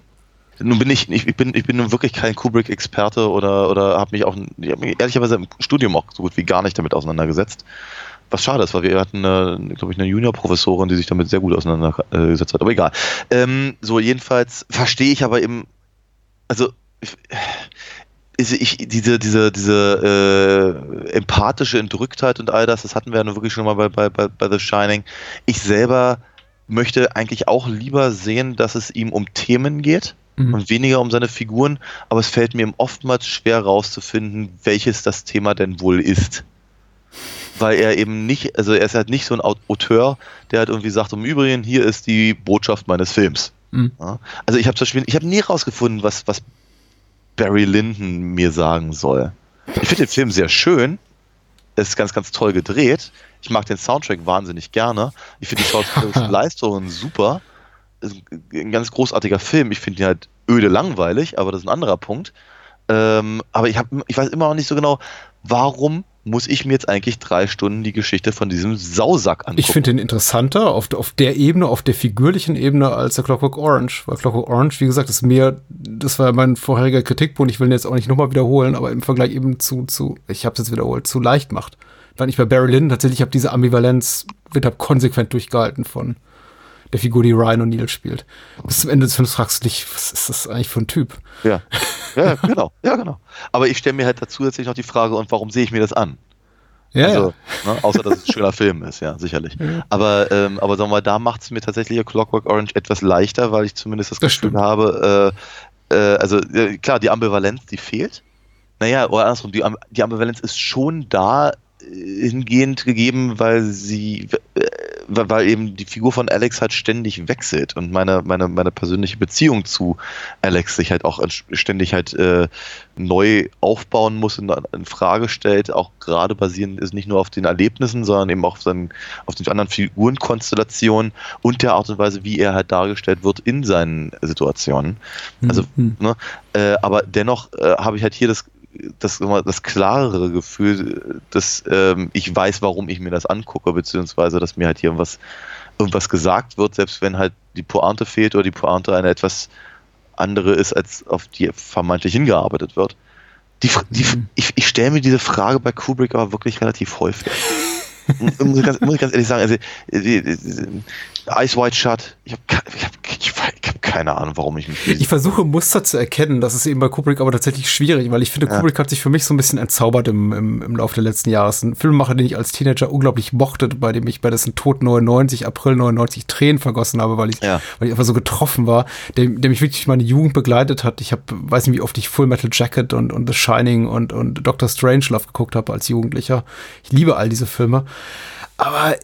S9: Nun bin ich, ich bin, ich bin nun wirklich kein Kubrick-Experte oder, oder habe mich auch, ich hab mich ehrlicherweise im Studium auch so gut wie gar nicht damit auseinandergesetzt. Was schade ist, weil wir hatten, glaube ich, eine Junior-Professorin, die sich damit sehr gut auseinandergesetzt hat. Aber egal. Ähm, so, jedenfalls verstehe ich aber eben, also ich, ich, diese, diese, diese äh, empathische Entrücktheit und all das, das hatten wir ja nur wirklich schon mal bei, bei, bei The Shining. Ich selber möchte eigentlich auch lieber sehen, dass es ihm um Themen geht mhm. und weniger um seine Figuren, aber es fällt mir oftmals schwer rauszufinden, welches das Thema denn wohl ist. Weil er eben nicht, also er ist halt nicht so ein Auteur, der halt irgendwie sagt, im Übrigen, hier ist die Botschaft meines Films. Mhm. Ja? Also ich habe zum Beispiel, ich habe nie rausgefunden, was, was Barry Lyndon mir sagen soll. Ich finde den Film sehr schön. Es ist ganz, ganz toll gedreht. Ich mag den Soundtrack wahnsinnig gerne. Ich finde die schauspielerischen Leistungen super ist ein ganz großartiger Film. Ich finde ihn halt öde langweilig, aber das ist ein anderer Punkt. Ähm, aber ich, hab, ich weiß immer noch nicht so genau, warum muss ich mir jetzt eigentlich drei Stunden die Geschichte von diesem Sausack angucken?
S8: Ich finde ihn interessanter auf, auf der Ebene, auf der figürlichen Ebene als der Clockwork Orange. Weil Clockwork Orange, wie gesagt, ist mir, das war mein vorheriger Kritikpunkt, ich will ihn jetzt auch nicht nochmal wiederholen, aber im Vergleich eben zu, zu ich habe es jetzt wiederholt, zu leicht macht. Weil ich bei Barry Lyndon tatsächlich habe diese Ambivalenz, wird hab konsequent durchgehalten von der Figur, die Ryan O'Neill spielt. Bis zum Ende des Films fragst du dich, was ist das eigentlich für ein Typ?
S9: Ja, ja genau, ja, genau. Aber ich stelle mir halt dazu zusätzlich noch die Frage, und warum sehe ich mir das an?
S8: Ja, also,
S9: ja. Ne, außer dass es ein schöner Film ist, ja, sicherlich. Ja. Aber, ähm, aber sagen wir mal, da macht es mir tatsächlich Clockwork Orange etwas leichter, weil ich zumindest das, das Gefühl stimmt. habe, äh, äh, also äh, klar, die Ambivalenz, die fehlt. Naja, oder andersrum, die, die Ambivalenz ist schon da äh, hingehend gegeben, weil sie, äh, weil eben die Figur von Alex halt ständig wechselt und meine, meine, meine persönliche Beziehung zu Alex sich halt auch ständig halt äh, neu aufbauen muss und in Frage stellt, auch gerade basierend ist nicht nur auf den Erlebnissen, sondern eben auch auf, seinen, auf den anderen Figurenkonstellationen und der Art und Weise, wie er halt dargestellt wird in seinen Situationen. Also, mhm. ne, äh, aber dennoch äh, habe ich halt hier das das, das klarere Gefühl, dass ähm, ich weiß, warum ich mir das angucke, beziehungsweise dass mir halt hier irgendwas, irgendwas gesagt wird, selbst wenn halt die Pointe fehlt oder die Pointe eine etwas andere ist, als auf die vermeintlich hingearbeitet wird. Die, die, mhm. ich ich stelle mir diese Frage bei Kubrick aber wirklich relativ häufig. muss, ich ganz, muss ich ganz ehrlich sagen, also, die, Ice White Shut, ich habe ich hab, ich hab keine Ahnung, warum ich mich.
S8: Ich versuche Muster zu erkennen. Das ist eben bei Kubrick aber tatsächlich schwierig, weil ich finde, ja. Kubrick hat sich für mich so ein bisschen entzaubert im, im, im Laufe der letzten Jahre. Ein Filmemacher, den ich als Teenager unglaublich mochte, bei dem ich bei dessen Tod 99, April 99 Tränen vergossen habe, weil ich, ja. weil ich einfach so getroffen war, der, der mich wirklich meine Jugend begleitet hat. Ich habe, weiß nicht, wie oft ich Full Metal Jacket und, und The Shining und, und Dr. Strangelove geguckt habe als Jugendlicher. Ich liebe all diese Filme. Aber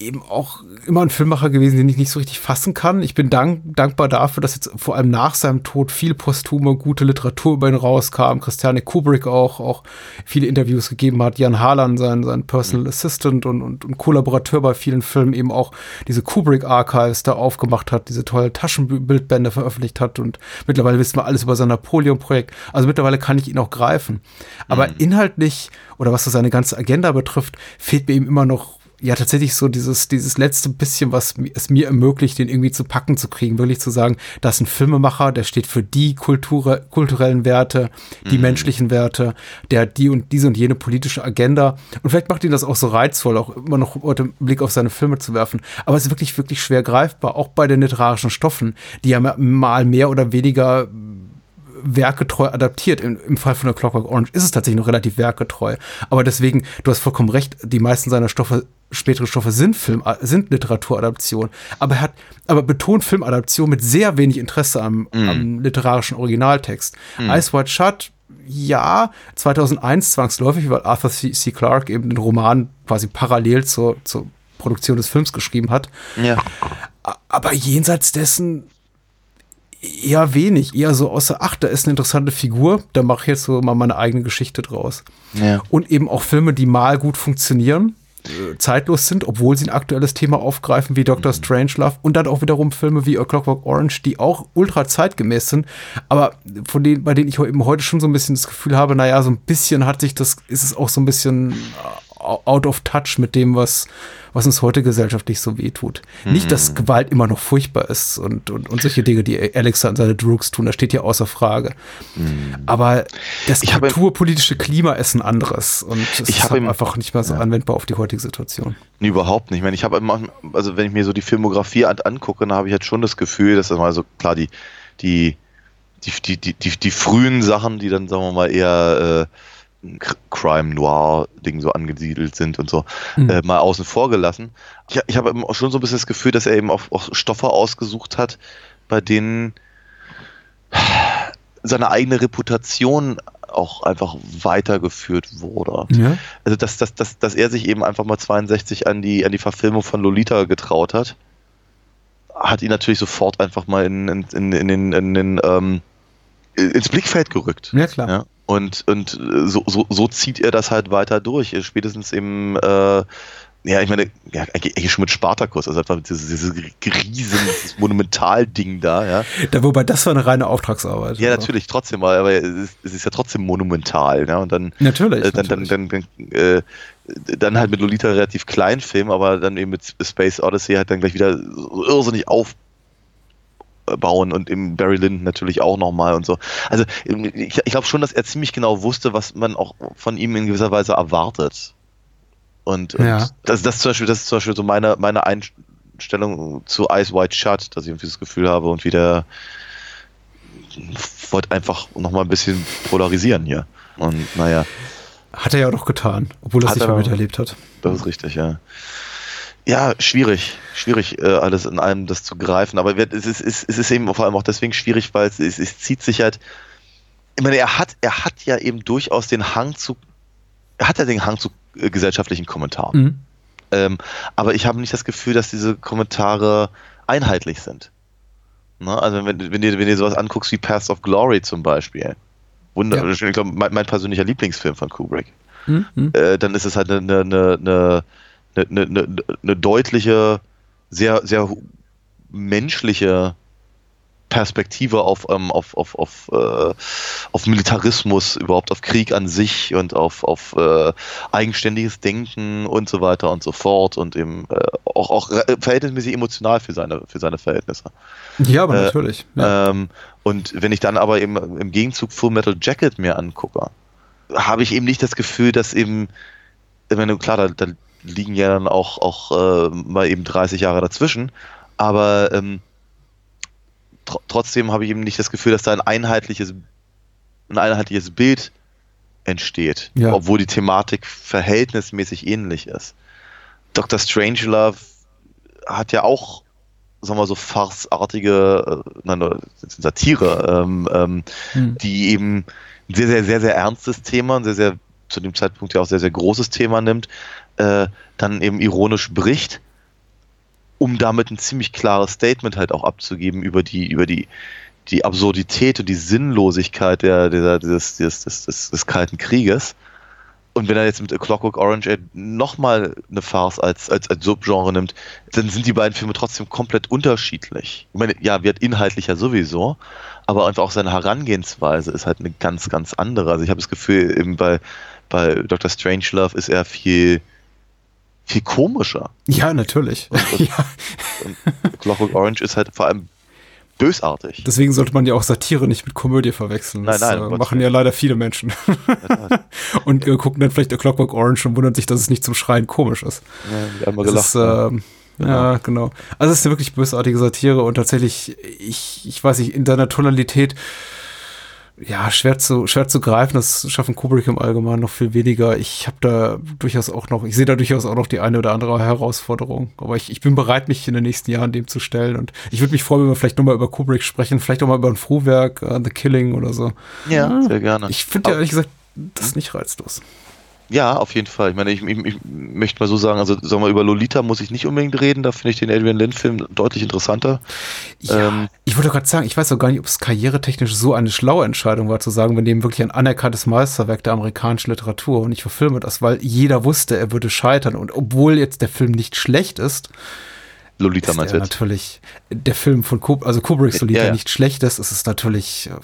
S8: eben auch immer ein Filmmacher gewesen, den ich nicht so richtig fassen kann. Ich bin dank, dankbar dafür, dass jetzt vor allem nach seinem Tod viel posthume, gute Literatur über ihn rauskam. Christiane Kubrick auch, auch viele Interviews gegeben hat. Jan Harlan, sein, sein Personal mhm. Assistant und, und, und Kollaborateur bei vielen Filmen, eben auch diese Kubrick Archives da aufgemacht hat, diese tolle Taschenbildbände veröffentlicht hat und mittlerweile wissen wir alles über sein Napoleon-Projekt. Also mittlerweile kann ich ihn auch greifen. Aber mhm. inhaltlich oder was so seine ganze Agenda betrifft, fehlt mir ihm immer noch ja tatsächlich so dieses, dieses letzte bisschen, was es mir ermöglicht, den irgendwie zu packen zu kriegen, wirklich zu sagen, das ist ein Filmemacher, der steht für die Kultur, kulturellen Werte, die mhm. menschlichen Werte, der hat die und diese und jene politische Agenda. Und vielleicht macht ihn das auch so reizvoll, auch immer noch heute einen Blick auf seine Filme zu werfen. Aber es ist wirklich, wirklich schwer greifbar, auch bei den literarischen Stoffen, die ja mal mehr oder weniger werketreu adaptiert. Im, Im, Fall von der Clockwork Orange ist es tatsächlich noch relativ werketreu. Aber deswegen, du hast vollkommen recht, die meisten seiner Stoffe spätere Stoffe sind Film, sind Literaturadaption, aber er hat, aber betont Filmadaption mit sehr wenig Interesse am, mm. am literarischen Originaltext. Mm. Ice White Shut, ja, 2001 zwangsläufig, weil Arthur C. C. Clarke eben den Roman quasi parallel zur, zur Produktion des Films geschrieben hat.
S9: Ja.
S8: Aber jenseits dessen eher wenig, eher so außer, ach, da ist eine interessante Figur, da mache ich jetzt so mal meine eigene Geschichte draus.
S9: Ja.
S8: Und eben auch Filme, die mal gut funktionieren, äh, zeitlos sind, obwohl sie ein aktuelles Thema aufgreifen wie Doctor mhm. Strangelove und dann auch wiederum Filme wie A Clockwork Orange, die auch ultra zeitgemäß sind, aber von denen, bei denen ich eben heute schon so ein bisschen das Gefühl habe, naja, so ein bisschen hat sich das, ist es auch so ein bisschen out of touch mit dem, was, was uns heute gesellschaftlich so wehtut. Mhm. Nicht, dass mhm. Gewalt immer noch furchtbar ist und, und, und solche Dinge, die Alex und seine Droogs tun, das steht ja außer Frage. Mhm. Aber das ich kulturpolitische Klima ist ein anderes und es ist einfach nicht mehr so ja. anwendbar auf die heutige Situation.
S9: Nee, überhaupt nicht. Ich meine, ich habe immer, also wenn ich mir so die Filmografie an, angucke, dann habe ich jetzt schon das Gefühl, dass das mal so klar die, die, die, die, die, die, die frühen Sachen, die dann, sagen wir mal, eher äh, Crime Noir Ding so angesiedelt sind und so mhm. äh, mal außen vor gelassen. Ich, ich habe auch schon so ein bisschen das Gefühl, dass er eben auch, auch Stoffe ausgesucht hat, bei denen seine eigene Reputation auch einfach weitergeführt wurde.
S8: Ja.
S9: Also dass, dass, dass, dass er sich eben einfach mal 62 an die, an die Verfilmung von Lolita getraut hat, hat ihn natürlich sofort einfach mal in, in, in, in in den ähm, ins Blickfeld gerückt.
S8: Ja, klar.
S9: Ja? Und, und äh, so, so, so zieht er das halt weiter durch. Spätestens im, äh, ja, ich meine, ja, eigentlich schon mit Spartakus, also einfach dieses, dieses riesen dieses Monumentalding da, ja.
S8: Da, wobei das war eine reine Auftragsarbeit.
S9: Ja, also. natürlich, trotzdem, aber es ist, es ist ja trotzdem monumental, ja, und dann,
S8: natürlich,
S9: äh, dann,
S8: natürlich.
S9: dann, dann, dann, äh, dann halt mit Lolita relativ kleinen Film, aber dann eben mit Space Odyssey halt dann gleich wieder irrsinnig auf, bauen und im Barry Lyndon natürlich auch nochmal und so. Also ich, ich glaube schon, dass er ziemlich genau wusste, was man auch von ihm in gewisser Weise erwartet. Und, und
S8: ja.
S9: das, das, zum Beispiel, das ist zum Beispiel so meine, meine Einstellung zu Eyes White Shut, dass ich irgendwie das Gefühl habe und wieder wollte einfach nochmal ein bisschen polarisieren hier. Und naja.
S8: Hat er ja auch noch getan, obwohl er es nicht mehr miterlebt hat.
S9: Das ist richtig, ja. Ja, schwierig, schwierig, äh, alles in einem das zu greifen. Aber es ist, es ist eben vor allem auch deswegen schwierig, weil es, es, es zieht sich halt. Ich meine, er hat, er hat ja eben durchaus den Hang zu, er hat ja den Hang zu äh, gesellschaftlichen Kommentaren. Mhm. Ähm, aber ich habe nicht das Gefühl, dass diese Kommentare einheitlich sind. Ne? Also wenn, wenn, du, wenn du sowas anguckst wie Path of Glory zum Beispiel, Wunder, ja. ich glaube, mein, mein, persönlicher Lieblingsfilm von Kubrick, mhm. äh, dann ist es halt eine, eine, eine eine, eine, eine deutliche, sehr, sehr menschliche Perspektive auf, ähm, auf, auf, auf, äh, auf Militarismus, überhaupt auf Krieg an sich und auf, auf äh, eigenständiges Denken und so weiter und so fort und eben äh, auch, auch verhältnismäßig emotional für seine, für seine Verhältnisse.
S8: Ja, aber äh, natürlich.
S9: Ja. Ähm, und wenn ich dann aber eben im Gegenzug Full Metal Jacket mir angucke, habe ich eben nicht das Gefühl, dass eben, ich meine, klar, da, da liegen ja dann auch, auch äh, mal eben 30 Jahre dazwischen. Aber ähm, tr trotzdem habe ich eben nicht das Gefühl, dass da ein einheitliches, ein einheitliches Bild entsteht, ja. obwohl die Thematik verhältnismäßig ähnlich ist. Dr. Strangelove hat ja auch, sagen wir so, farceartige, äh, nein, Satire, ähm, ähm, hm. die eben ein sehr, sehr, sehr, sehr ernstes Thema, ein sehr, sehr, zu dem Zeitpunkt ja auch sehr, sehr großes Thema nimmt, äh, dann eben ironisch bricht um damit ein ziemlich klares Statement halt auch abzugeben über die, über die, die Absurdität und die Sinnlosigkeit der, dieser, dieses, dieses, des, des, des Kalten Krieges. Und wenn er jetzt mit A Clockwork Orange nochmal eine Farce als, als, als Subgenre nimmt, dann sind die beiden Filme trotzdem komplett unterschiedlich. Ich meine, ja, wird inhaltlicher sowieso, aber einfach auch seine Herangehensweise ist halt eine ganz, ganz andere. Also ich habe das Gefühl, eben bei, bei Dr. Strangelove ist er viel, viel komischer.
S8: Ja, natürlich.
S9: Und, und,
S8: ja.
S9: und Clockwork Orange ist halt vor allem bösartig.
S8: Deswegen sollte man ja auch Satire nicht mit Komödie verwechseln. Das
S9: Nein, nein,
S8: äh, machen ja leider viele Menschen. und äh, gucken dann vielleicht A Clockwork Orange und wundern sich, dass es nicht zum Schreien komisch ist.
S9: Ja, wir haben mal gelacht.
S8: ist, ähm, Ja, genau. Also es ist eine wirklich bösartige Satire und tatsächlich, ich, ich weiß nicht, in deiner Tonalität, ja, schwer zu, schwer zu greifen. Das schaffen Kubrick im Allgemeinen noch viel weniger. Ich habe da durchaus auch noch, ich sehe da durchaus auch noch die eine oder andere Herausforderung. Aber ich, ich bin bereit, mich in den nächsten Jahren dem zu stellen. Und ich würde mich freuen, wenn wir vielleicht nochmal über Kubrick sprechen, vielleicht auch mal über ein Frühwerk, uh, The Killing oder so.
S9: ja, sehr gerne.
S8: Ich finde ja ehrlich gesagt, das ist nicht reizlos.
S9: Ja, auf jeden Fall. Ich meine, ich, ich, ich möchte mal so sagen, also sagen wir über Lolita muss ich nicht unbedingt reden, da finde ich den Adrian Lynn-Film deutlich interessanter.
S8: Ja,
S9: Ähm,
S8: ich wollte gerade sagen, ich weiß auch gar nicht, ob es karrieretechnisch so eine schlaue Entscheidung war, zu sagen, wir nehmen wirklich ein anerkanntes Meisterwerk der amerikanischen Literatur und ich verfilme das, weil jeder wusste, er würde scheitern. Und obwohl jetzt der Film nicht schlecht ist,
S9: Lolita
S8: ist
S9: meinst du jetzt?
S8: natürlich der Film von Kubrick, also Kubricks Lolita
S9: Ja, ja.
S8: nicht schlecht ist, ist es natürlich äh,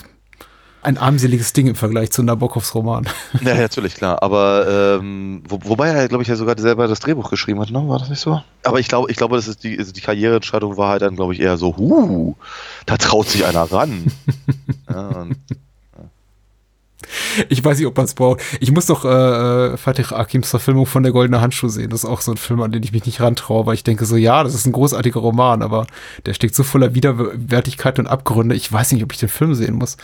S8: ein armseliges Ding im Vergleich zu Nabokovs Roman.
S9: Ja, natürlich, klar. Aber ähm, wo, wobei er, glaube ich, ja sogar selber das Drehbuch geschrieben hat, ne? War das nicht so? Aber ich glaube, ich glaube, das ist die, also die Karriereentscheidung war halt dann, glaube ich, eher so, huh, da traut sich einer ran. ja, und,
S8: Ich weiß nicht, ob man es braucht. Ich muss doch äh, Fatih Akims Verfilmung von der Goldene Handschuh sehen. Das ist auch so ein Film, an den ich mich nicht rantraue, weil ich denke so, ja, das ist ein großartiger Roman, aber der steckt so voller Widerwärtigkeit und Abgründe. Ich weiß nicht, ob ich den Film sehen muss.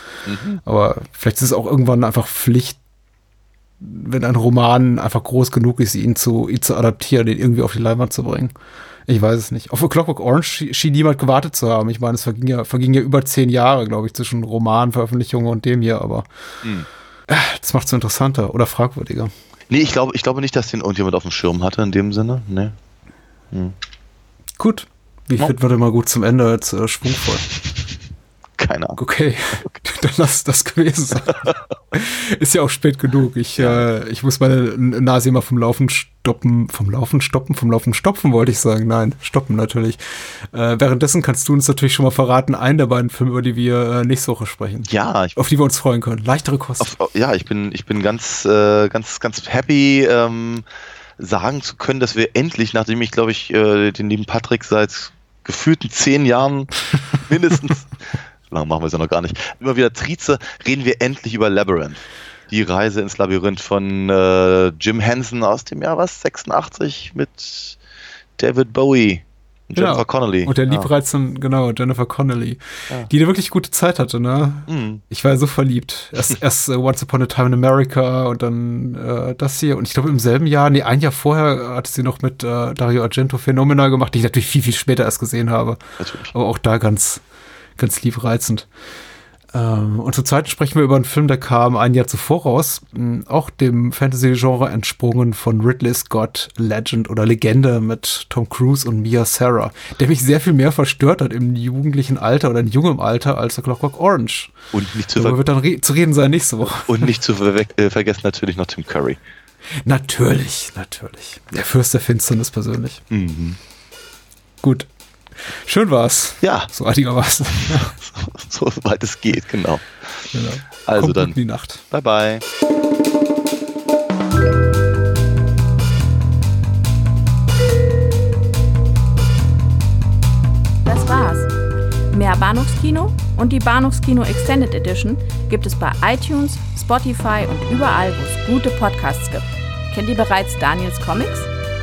S8: Aber vielleicht ist es auch irgendwann einfach Pflicht, wenn ein Roman einfach groß genug ist, ihn zu, ihn zu adaptieren, ihn irgendwie auf die Leinwand zu bringen. Ich weiß es nicht. Auf Clockwork Orange schien- niemand gewartet zu haben. Ich meine, es verging ja, verging ja über zehn Jahre, glaube ich, zwischen Romanveröffentlichungen und dem hier, aber äh, das macht es interessanter oder fragwürdiger.
S9: nee, ich glaube, ich glaube nicht, dass den irgendjemand auf dem Schirm hatte in dem Sinne. Nee.
S8: Gut. Wie
S9: Ja.
S8: fit wird immer gut zum Ende jetzt äh, schwungvoll.
S9: Keine Ahnung.
S8: Okay, dann lass es das gewesen sein. Ist ja auch spät genug. Ich, äh, ich muss meine Nase mal vom Laufen stoppen. Vom Laufen stoppen? Vom Laufen stopfen wollte ich sagen. Nein, stoppen natürlich. Äh, währenddessen kannst du uns natürlich schon mal verraten, einen der beiden Filme, über die wir äh, nächste Woche sprechen.
S9: Ja, ich
S8: Auf die wir uns freuen können. Leichtere Kost.
S9: auf, auf, ja, ich bin, ich bin ganz, äh, ganz, ganz happy, ähm, sagen zu können, dass wir endlich, nachdem ich, glaube ich, äh, den lieben Patrick seit gefühlten zehn Jahren mindestens, so lange machen wir es ja noch gar nicht, immer wieder trieze, reden wir endlich über Labyrinth. Die Reise ins Labyrinth von äh, Jim Henson aus dem Jahr was? 86 mit David Bowie und
S8: Genau.
S9: Jennifer Connelly.
S8: Und der
S9: Ja.
S8: Liebreizung, genau, Jennifer Connelly, die eine wirklich gute Zeit hatte, ne?
S9: Mhm.
S8: Ich war ja so verliebt. Erst, erst äh, Once Upon a Time in America und dann äh, das hier. Und ich glaube, im selben Jahr, nee, ein Jahr vorher hatte sie noch mit äh, Dario Argento Phänomena gemacht, die ich natürlich viel, viel später erst gesehen habe.
S9: Natürlich.
S8: Aber auch da ganz, ganz liebreizend. Ähm, und zurzeit sprechen wir über einen Film, der kam ein Jahr zuvor raus, auch dem Fantasy-Genre entsprungen von Ridley Scott, Legend oder Legende mit Tom Cruise und Mia Sarah, der mich sehr viel mehr verstört hat im jugendlichen Alter oder in jungem Alter als der Clockwork Orange.
S9: Und nicht zu,
S8: Darüber
S9: ver
S8: wird dann re zu reden sein nächste Woche.
S9: und nicht zu verwe- äh, vergessen natürlich noch Tim Curry.
S8: Natürlich, natürlich. Der Fürst der Finsternis persönlich.
S9: Mhm.
S8: Gut. Schön war's.
S9: Ja,
S8: So einigermaßen.
S9: so weit es geht, genau.
S8: genau.
S9: Also
S8: Kommt
S9: dann,
S8: gut in die Nacht.
S9: bye bye.
S2: Das war's. Mehr Bahnhofskino und die Bahnhofskino Extended Edition gibt es bei iTunes, Spotify und überall, wo es gute Podcasts gibt. Kennt ihr bereits Daniels Comics?